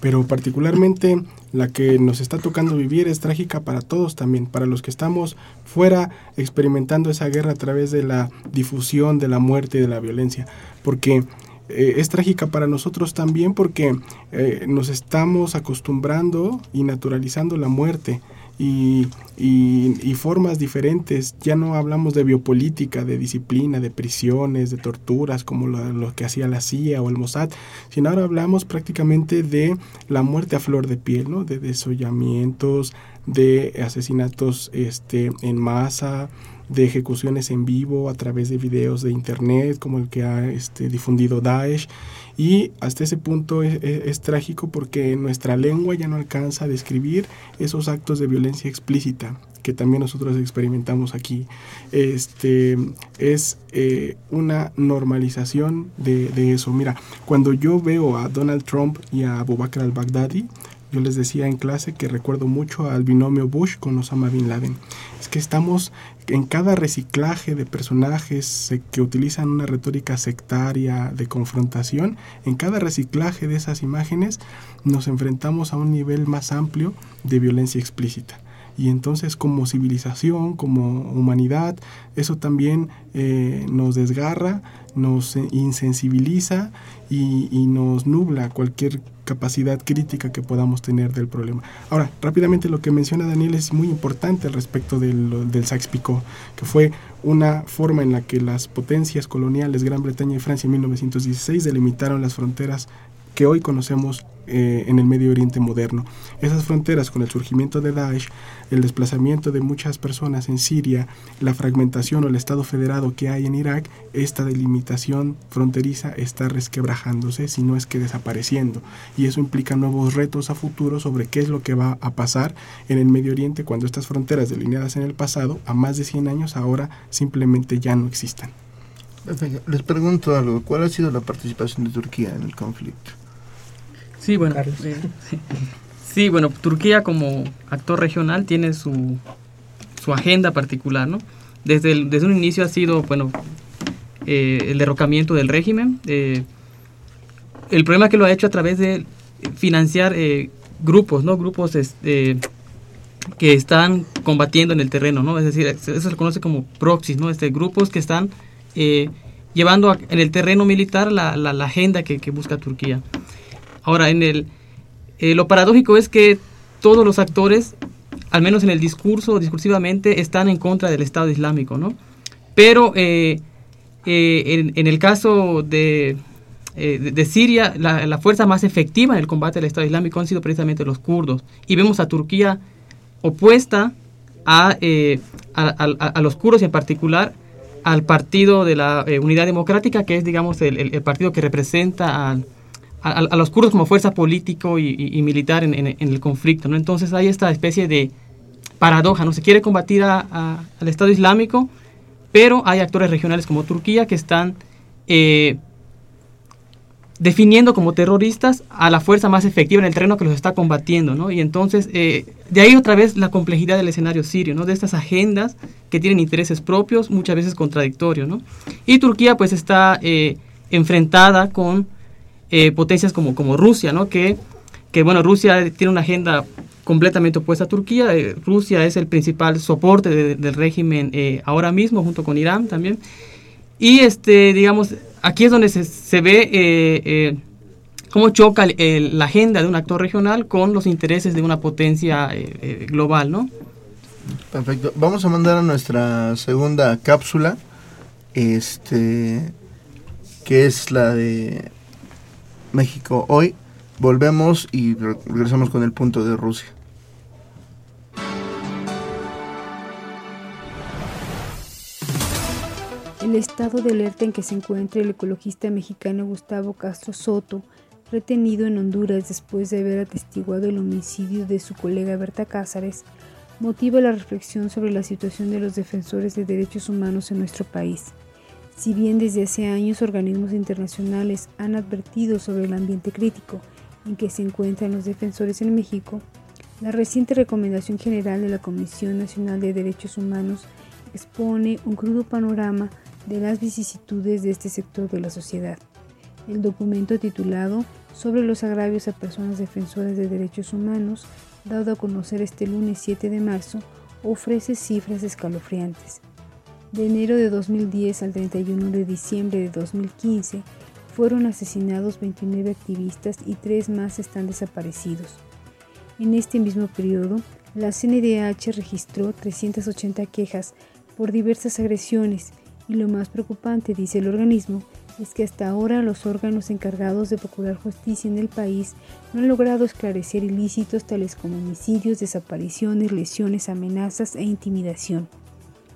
pero particularmente la que nos está tocando vivir es trágica para todos también, para los que estamos fuera experimentando esa guerra a través de la difusión de la muerte y de la violencia, porque eh, es trágica para nosotros también porque eh, nos estamos acostumbrando y naturalizando la muerte y y, formas diferentes. Ya no hablamos de biopolítica, de disciplina, de prisiones, de torturas, como lo, que hacía la CIA o el Mossad, sino ahora hablamos prácticamente de la muerte a flor de piel, ¿no? de desollamientos, de asesinatos este, en masa, de ejecuciones en vivo a través de videos de internet como el que ha este, difundido Daesh y hasta ese punto es, trágico porque nuestra lengua ya no alcanza a describir esos actos de violencia explícita que también nosotros experimentamos aquí. Este, es eh, una normalización de, de, eso. Mira, cuando yo veo a Donald Trump y a Abu Bakr al-Baghdadi, yo les decía en clase que recuerdo mucho al binomio Bush con Osama Bin Laden. Es que estamos en cada reciclaje de personajes que utilizan una retórica sectaria de confrontación, en cada reciclaje de esas imágenes nos enfrentamos a un nivel más amplio de violencia explícita. Y entonces como civilización, como humanidad, eso también eh, nos desgarra, nos insensibiliza y, nos nubla cualquier capacidad crítica que podamos tener del problema. Ahora, rápidamente lo que menciona Daniel es muy importante al respecto del, del Saxe-Picot, que fue una forma en la que las potencias coloniales, Gran Bretaña y Francia en 1916, delimitaron las fronteras que hoy conocemos eh, en el Medio Oriente moderno. Esas fronteras con el surgimiento de Daesh, el desplazamiento de muchas personas en Siria, la fragmentación o el Estado federado que hay en Irak, esta delimitación fronteriza está resquebrajándose, si no es que desapareciendo. Y eso implica nuevos retos a futuro sobre qué es lo que va a pasar en el Medio Oriente cuando estas fronteras delineadas en el pasado, a más de 100 años, ahora simplemente ya no existan. Les pregunto algo, ¿cuál ha sido la participación de Turquía en el conflicto? Sí, bueno, eh, sí, bueno, Turquía como actor regional tiene su, su agenda particular, ¿no? Desde, el, desde un inicio ha sido, bueno, eh, el derrocamiento del régimen. Eh, el problema que lo ha hecho a través de financiar grupos, ¿no? Grupos este, que están combatiendo en el terreno, ¿no? Es decir, eso se conoce como proxies, ¿no? Este, grupos que están llevando en el terreno militar la, la, la agenda que, que busca Turquía. Ahora, en el, eh, lo paradójico es que todos los actores, al menos en el discurso, discursivamente, están en contra del Estado Islámico, ¿no? Pero eh, eh, en, el caso de, de, Siria, la, fuerza más efectiva en el combate al Estado Islámico han sido precisamente los kurdos. Y vemos a Turquía opuesta a, a, los kurdos en particular al Partido de la Unidad Democrática, que es, digamos, el, el partido que representa al a, los kurdos como fuerza político y, militar en, el conflicto. ¿no? Entonces hay esta especie de paradoja, ¿no? Se quiere combatir al Estado Islámico, pero hay actores regionales como Turquía que están eh, definiendo como terroristas a la fuerza más efectiva en el terreno que los está combatiendo, ¿no? Y entonces, eh, de ahí otra vez la complejidad del escenario sirio, ¿no? De estas agendas que tienen intereses propios, muchas veces contradictorios, ¿no? Y Turquía pues está eh, enfrentada con eh, potencias como, como Rusia, ¿no? Que, que, bueno, Rusia tiene una agenda completamente opuesta a Turquía. Eh, Rusia es el principal soporte del régimen eh, ahora mismo, junto con Irán también. Y, este, digamos, aquí es donde se, se ve cómo choca la agenda de un actor regional con los intereses de una potencia global, ¿no? Perfecto. Vamos a mandar a nuestra segunda cápsula, este, que es la de México hoy. Volvemos y regresamos con el punto de Rusia. El estado de alerta en que se encuentra el ecologista mexicano Gustavo Castro Soto, retenido en Honduras después de haber atestiguado el homicidio de su colega Berta Cázares, motiva la reflexión sobre la situación de los defensores de derechos humanos en nuestro país. Si bien desde hace años organismos internacionales han advertido sobre el ambiente crítico en que se encuentran los defensores en México, la reciente recomendación general de la Comisión Nacional de Derechos Humanos expone un crudo panorama de las vicisitudes de este sector de la sociedad. El documento titulado Sobre los agravios a personas defensoras de derechos humanos, dado a conocer este lunes 7 de marzo, ofrece cifras escalofriantes. De enero de 2010 al 31 de diciembre de 2015 fueron asesinados 29 activistas y tres más están desaparecidos. En este mismo periodo, La CNDH registró 380 quejas por diversas agresiones y lo más preocupante, dice el organismo, es que hasta ahora los órganos encargados de procurar justicia en el país no han logrado esclarecer ilícitos tales como homicidios, desapariciones, lesiones, amenazas e intimidación,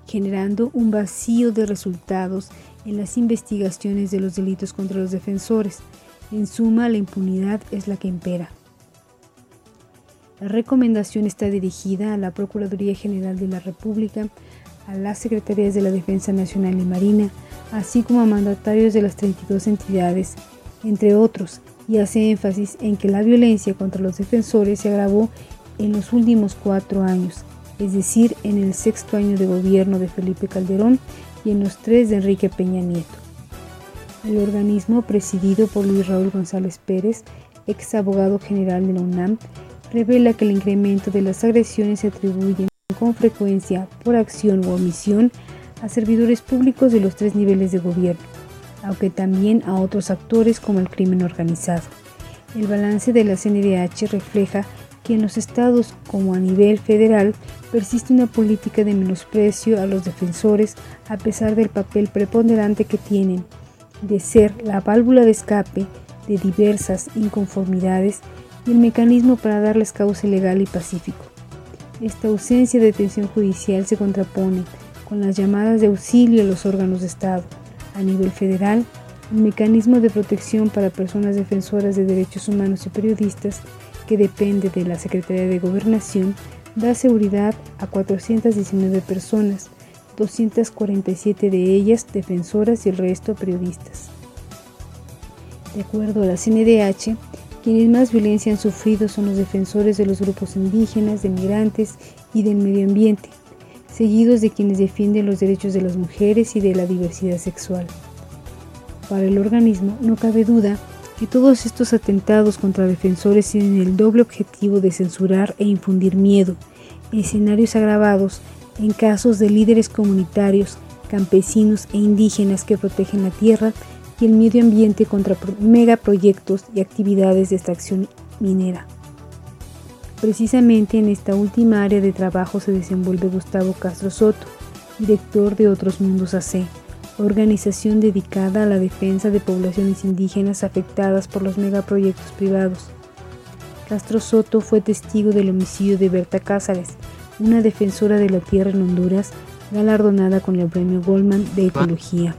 generando un vacío de resultados en las investigaciones de los delitos contra los defensores. En suma, la impunidad es la que impera. La recomendación está dirigida a la Procuraduría General de la República, a las Secretarías de la Defensa Nacional y Marina, así como a mandatarios de las 32 entidades, entre otros, y hace énfasis en que la violencia contra los defensores se agravó en los últimos cuatro años, es decir, en el sexto año de gobierno de Felipe Calderón y en los tres de Enrique Peña Nieto. El organismo, presidido por Luis Raúl González Pérez, ex abogado general de la UNAM, revela que el incremento de las agresiones se atribuye con frecuencia, por acción u omisión, a servidores públicos de los tres niveles de gobierno, aunque también a otros actores como el crimen organizado. El balance de la CNDH refleja en los estados como a nivel federal persiste una política de menosprecio a los defensores a pesar del papel preponderante que tienen de ser la válvula de escape de diversas inconformidades y el mecanismo para darles cauce legal y pacífico. Esta ausencia de detención judicial se contrapone con las llamadas de auxilio a los órganos de Estado. A nivel federal, el mecanismo de protección para personas defensoras de derechos humanos y periodistas, que depende de la Secretaría de Gobernación, da seguridad a 419 personas, 247 de ellas defensoras y el resto periodistas. De acuerdo a la CNDH, quienes más violencia han sufrido son los defensores de los grupos indígenas, de migrantes y del medio ambiente, seguidos de quienes defienden los derechos de las mujeres y de la diversidad sexual. Para el organismo no cabe duda que todos estos atentados contra defensores tienen el doble objetivo de censurar e infundir miedo, escenarios agravados en casos de líderes comunitarios, campesinos e indígenas que protegen la tierra y el medio ambiente contra megaproyectos y actividades de extracción minera. Precisamente en esta última área de trabajo se desenvuelve Gustavo Castro Soto, director de Otros Mundos AC, organización dedicada a la defensa de poblaciones indígenas afectadas por los megaproyectos privados. Castro Soto fue testigo del homicidio de Berta Cázares, una defensora de la tierra en Honduras, galardonada con el premio Goldman de Ecología.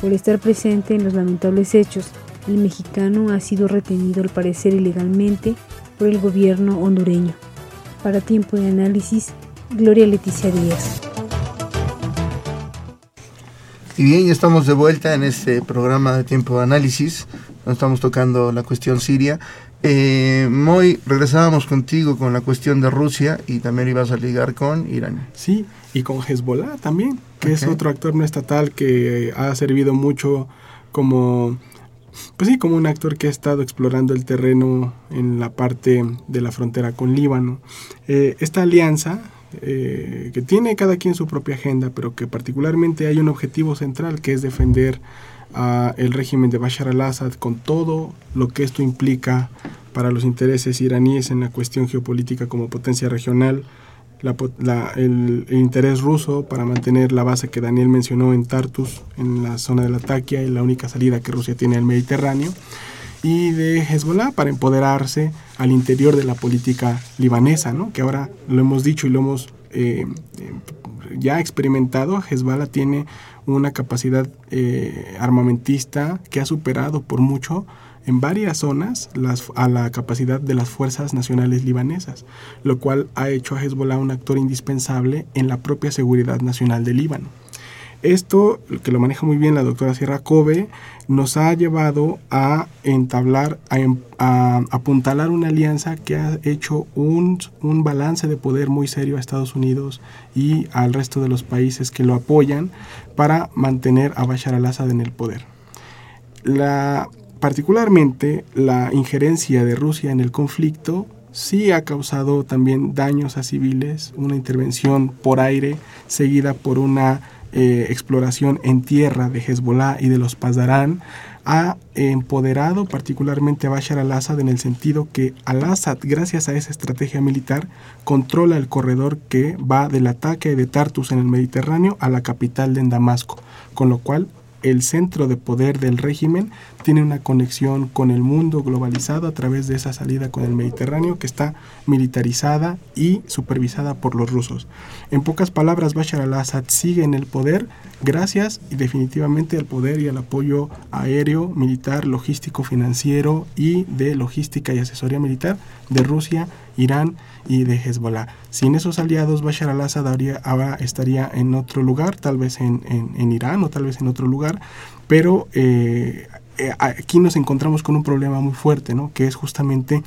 Por estar presente en los lamentables hechos, el mexicano ha sido retenido al parecer ilegalmente por el gobierno hondureño. Para tiempo de análisis, Gloria Leticia Díaz. Y bien, ya estamos de vuelta en este programa de tiempo de análisis. Estamos tocando la cuestión siria. Eh, Moy, regresábamos contigo con la cuestión de Rusia y también ibas a ligar con Irán. Sí, y con Hezbollah también, que es otro actor no estatal que ha servido mucho como pues sí, como un actor que ha estado explorando el terreno en la parte de la frontera con Líbano. Eh, esta alianza, eh, que tiene cada quien su propia agenda, pero que particularmente hay un objetivo central que es defender a el régimen de Bashar al-Assad con todo lo que esto implica para los intereses iraníes en la cuestión geopolítica como potencia regional, el, interés ruso para mantener la base que Daniel mencionó en Tartus, en la zona de la Taquia, y la única salida que Rusia tiene al Mediterráneo, y de Hezbollah para empoderarse al interior de la política libanesa, ¿no? que ahora lo hemos dicho y lo hemos eh, eh, ya experimentado, Hezbollah tiene una capacidad eh, armamentista que ha superado por mucho en varias zonas las, a la capacidad de las fuerzas nacionales libanesas, lo cual ha hecho a Hezbollah un actor indispensable en la propia seguridad nacional del Líbano. Esto, que lo maneja muy bien la doctora Sierra Kobe, nos ha llevado a entablar, a, em, apuntalar una alianza que ha hecho un, un, balance de poder muy serio a Estados Unidos y al resto de los países que lo apoyan para mantener a Bashar al-Assad en el poder. La particularmente la injerencia de Rusia en el conflicto sí ha causado también daños a civiles, una intervención por aire seguida por una eh, exploración en tierra de Hezbollah y de los Pazdarán ha empoderado particularmente a Bashar al-Assad en el sentido que al-Assad, gracias a esa estrategia militar, controla el corredor que va del ataque de Tartus en el Mediterráneo a la capital de Damasco, con lo cual el centro de poder del régimen tiene una conexión con el mundo globalizado a través de esa salida con el Mediterráneo que está militarizada y supervisada por los rusos. En pocas palabras, Bashar al-Assad sigue en el poder gracias y definitivamente al poder y al apoyo aéreo, militar, logístico, financiero y de logística y asesoría militar de Rusia, Irán y de Hezbollah. Sin esos aliados, Bashar al-Assad ahora estaría en otro lugar, tal vez en, en, Irán o tal vez en otro lugar, pero eh, eh, aquí nos encontramos con un problema muy fuerte, ¿no? que es justamente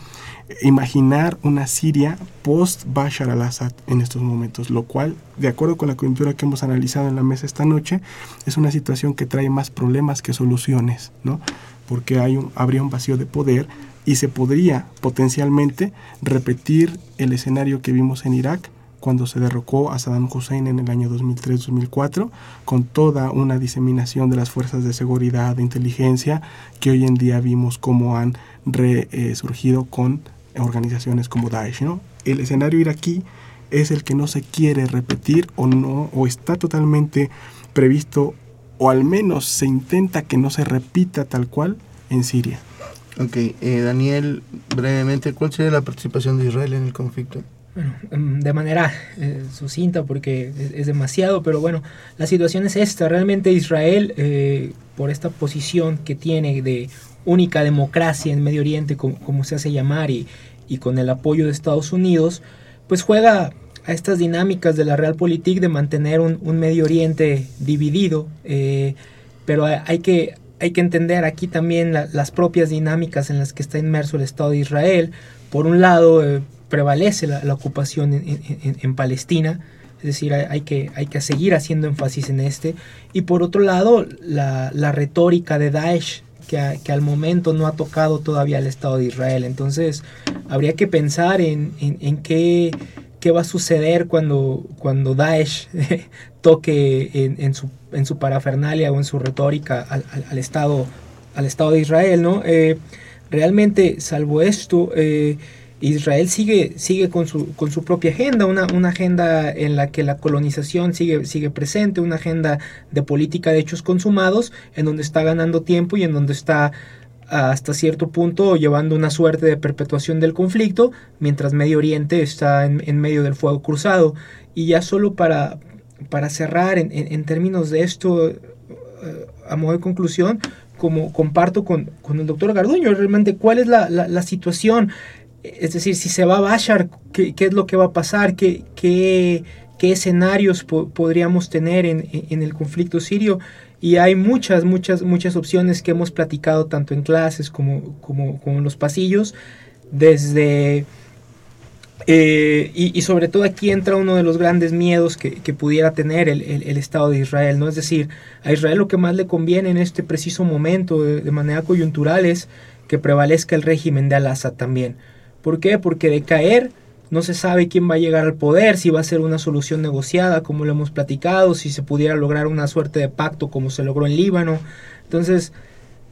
imaginar una Siria post Bashar al-Assad en estos momentos, lo cual, de acuerdo con la coyuntura que hemos analizado en la mesa esta noche, es una situación que trae más problemas que soluciones, ¿no? porque hay un, habría un vacío de poder y se podría potencialmente repetir el escenario que vimos en Irak cuando se derrocó a Saddam Hussein en el año 2003-2004, con toda una diseminación de las fuerzas de seguridad, de inteligencia, que hoy en día vimos cómo han resurgido con organizaciones como Daesh. El escenario iraquí es el que no se quiere repetir o no o está totalmente previsto o al menos se intenta que no se repita tal cual en Siria. Ok, eh, Daniel, brevemente, ¿cuál sería la participación de Israel en el conflicto? Bueno, em, de manera eh, sucinta porque es, demasiado, pero bueno, la situación es esta. Realmente Israel, eh, por esta posición que tiene de única democracia en Medio Oriente, como, se hace llamar, y, y, con el apoyo de Estados Unidos, pues juega a estas dinámicas de la Realpolitik de mantener un, Medio Oriente dividido, eh, pero hay que, hay que entender aquí también las propias dinámicas en las que está inmerso el Estado de Israel. Por un lado, eh, prevalece la, ocupación en, Palestina, es decir, hay, que, hay que seguir haciendo énfasis en este. Y por otro lado, la, la retórica de Daesh que, al momento no ha tocado todavía el Estado de Israel. Entonces, habría que pensar en, en, qué, qué, va a suceder cuando, cuando Daesh toque en, su, en su parafernalia o en su retórica al, al, Estado, al Estado de Israel. ¿no? Eh, realmente, salvo esto, eh, Israel sigue, sigue con, su, con su propia agenda, una, una, agenda en la que la colonización sigue, sigue presente, una agenda de política de hechos consumados, en donde está ganando tiempo y en donde está hasta cierto punto llevando una suerte de perpetuación del conflicto, mientras Medio Oriente está en, medio del fuego cruzado. Y ya solo para, para cerrar en, en, términos de esto, eh, a modo de conclusión, como comparto con, con, el doctor Garduño, realmente cuál es la, la, la situación es decir, si se va a Bashar, ¿qué, es lo que va a pasar? ¿Qué, qué, qué escenarios podríamos tener en, en, el conflicto sirio? Y hay muchas, muchas, muchas opciones que hemos platicado tanto en clases como, como, como en los pasillos, desde... Eh, y, sobre todo aquí entra uno de los grandes miedos que, que pudiera tener el, el, Estado de Israel, ¿no? Es decir, a Israel lo que más le conviene en este preciso momento, de, de manera coyuntural, es que prevalezca el régimen de Al-Assad también. ¿Por qué? Porque de caer no se sabe quién va a llegar al poder, si va a ser una solución negociada, como lo hemos platicado, si se pudiera lograr una suerte de pacto como se logró en Líbano. Entonces,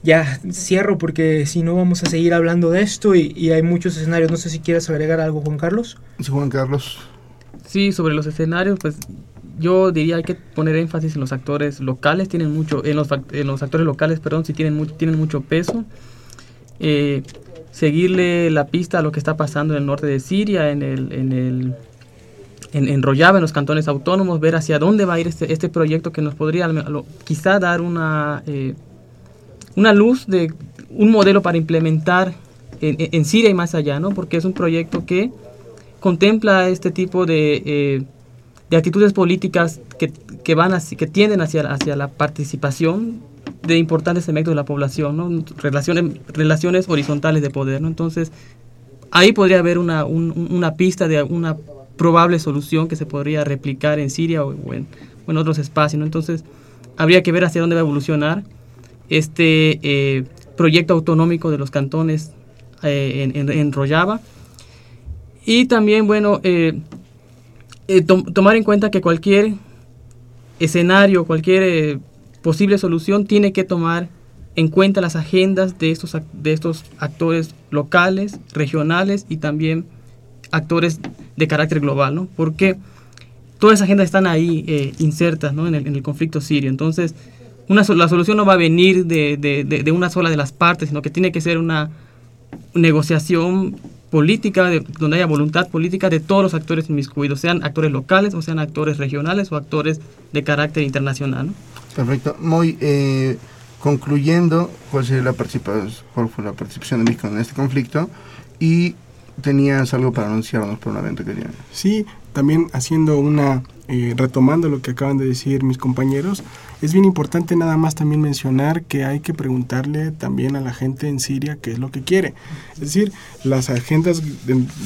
ya cierro porque si no vamos a seguir hablando de esto y, hay muchos escenarios. No sé si quieres agregar algo, Juan Carlos. Sí, Juan Carlos. Sí, sobre los escenarios, pues yo diría hay que poner énfasis en los actores locales, tienen mucho, en los, en los actores locales, perdón, si tienen, tienen mucho peso. Eh, seguirle la pista a lo que está pasando en el norte de Siria, en el, en el en, en en los cantones autónomos, ver hacia dónde va a ir este, este proyecto que nos podría quizá dar una, eh, una luz de un modelo para implementar en, en, Siria y más allá, ¿no? Porque es un proyecto que contempla este tipo de, eh, de actitudes políticas que, que, van que tienden hacia, hacia la participación de importantes segmentos de la población, ¿no? relaciones, relaciones horizontales de poder. ¿no? Entonces, ahí podría haber una, una pista de una probable solución que se podría replicar en Siria o, en, otros espacios. ¿no? Entonces, habría que ver hacia dónde va a evolucionar este eh, proyecto autonómico de los cantones eh, en, en, Rojava. Y también, bueno, eh, tomar en cuenta que cualquier escenario, cualquier posible solución tiene que tomar en cuenta las agendas de estos, de estos actores locales, regionales y también actores de carácter global, ¿no? Porque todas esas agendas están ahí eh, insertas ¿no? en, el, conflicto sirio. Entonces, una, la solución no va a venir de, de, una sola de las partes, sino que tiene que ser una negociación política, donde haya voluntad política de todos los actores inmiscuidos, sean actores locales o sean actores regionales o actores de carácter internacional. Perfecto. Muy eh, concluyendo, ¿cuál, sería la ¿cuál fue la participación de México en este conflicto? Y tenías algo para anunciarnos por un evento que tiene. Sí, también haciendo una, eh, retomando lo que acaban de decir mis compañeros, es bien importante nada más también mencionar que hay que preguntarle también a la gente en Siria qué es lo que quiere. Es decir, las agendas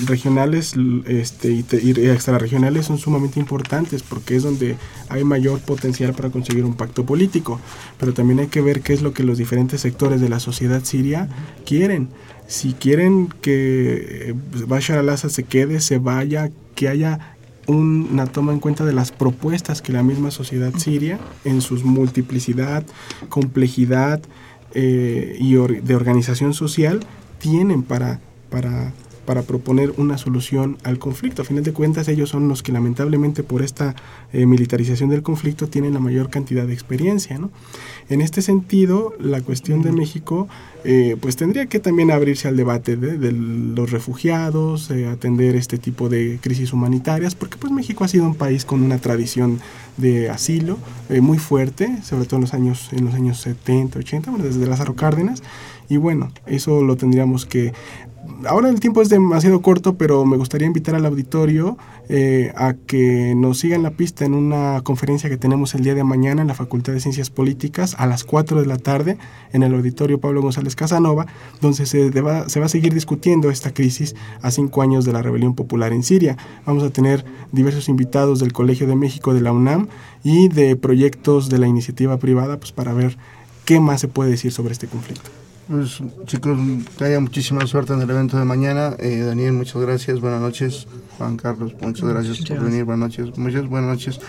regionales este, y, y extrarregionales son sumamente importantes porque es donde hay mayor potencial para conseguir un pacto político. Pero también hay que ver qué es lo que los diferentes sectores de la sociedad siria quieren si quieren que eh, Bashar al-Assad se quede, se vaya, que haya una toma en cuenta de las propuestas que la misma sociedad siria, en su multiplicidad, complejidad eh, y de organización social, tienen para, para para proponer una solución al conflicto. A final de cuentas, ellos son los que lamentablemente por esta eh, militarización del conflicto tienen la mayor cantidad de experiencia. ¿no? En este sentido, la cuestión de México eh, pues tendría que también abrirse al debate de, los refugiados, eh, atender este tipo de crisis humanitarias, porque pues México ha sido un país con una tradición de asilo muy fuerte, sobre todo en los años en los años 70, 80, bueno, desde Lázaro Cárdenas, y bueno, eso lo tendríamos que ahora el tiempo es demasiado corto, pero me gustaría invitar al auditorio eh, a que nos sigan la pista en una conferencia que tenemos el día de mañana en la Facultad de Ciencias Políticas a las 4 de la tarde en el auditorio Pablo González Casanova, donde se, se va a seguir discutiendo esta crisis a cinco años de la rebelión popular en Siria. Vamos a tener diversos invitados del Colegio de México, de la UNAM y de proyectos de la iniciativa privada pues, para ver qué más se puede decir sobre este conflicto. Pues chicos, que haya muchísima suerte en el evento de mañana. Eh, Daniel, muchas gracias, buenas noches. Juan Carlos, muchas gracias por venir, buenas noches. Muchas buenas noches.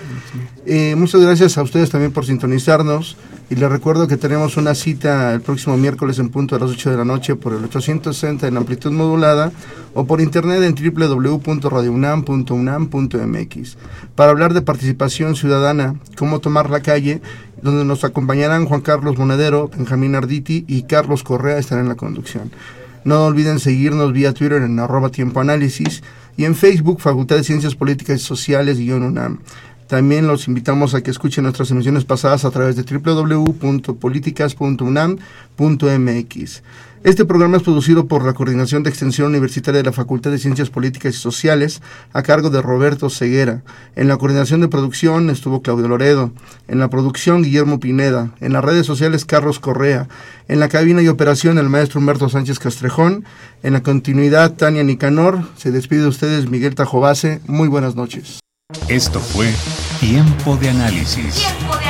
Eh, muchas gracias a ustedes también por sintonizarnos. Y les recuerdo que tenemos una cita el próximo miércoles en punto a las 8 de la noche por el 860 en amplitud modulada o por internet en www.radiounam.unam.mx para hablar de participación ciudadana, cómo tomar la calle donde nos acompañarán Juan Carlos Monedero, Benjamín Arditi y Carlos Correa estarán en la conducción. No olviden seguirnos vía Twitter en arroba tiempo análisis y en Facebook Facultad de Ciencias Políticas y Sociales guion UNAM. También los invitamos a que escuchen nuestras emisiones pasadas a través de www.políticas.unam.mx. Este programa es producido por la Coordinación de Extensión Universitaria de la Facultad de Ciencias Políticas y Sociales a cargo de Roberto Ceguera. En la coordinación de producción estuvo Claudio Loredo. En la producción Guillermo Pineda. En las redes sociales Carlos Correa. En la cabina y operación el maestro Humberto Sánchez Castrejón. En la continuidad Tania Nicanor. Se despide de ustedes Miguel Tajobase. Muy buenas noches. Esto fue Tiempo de Análisis. Tiempo de Análisis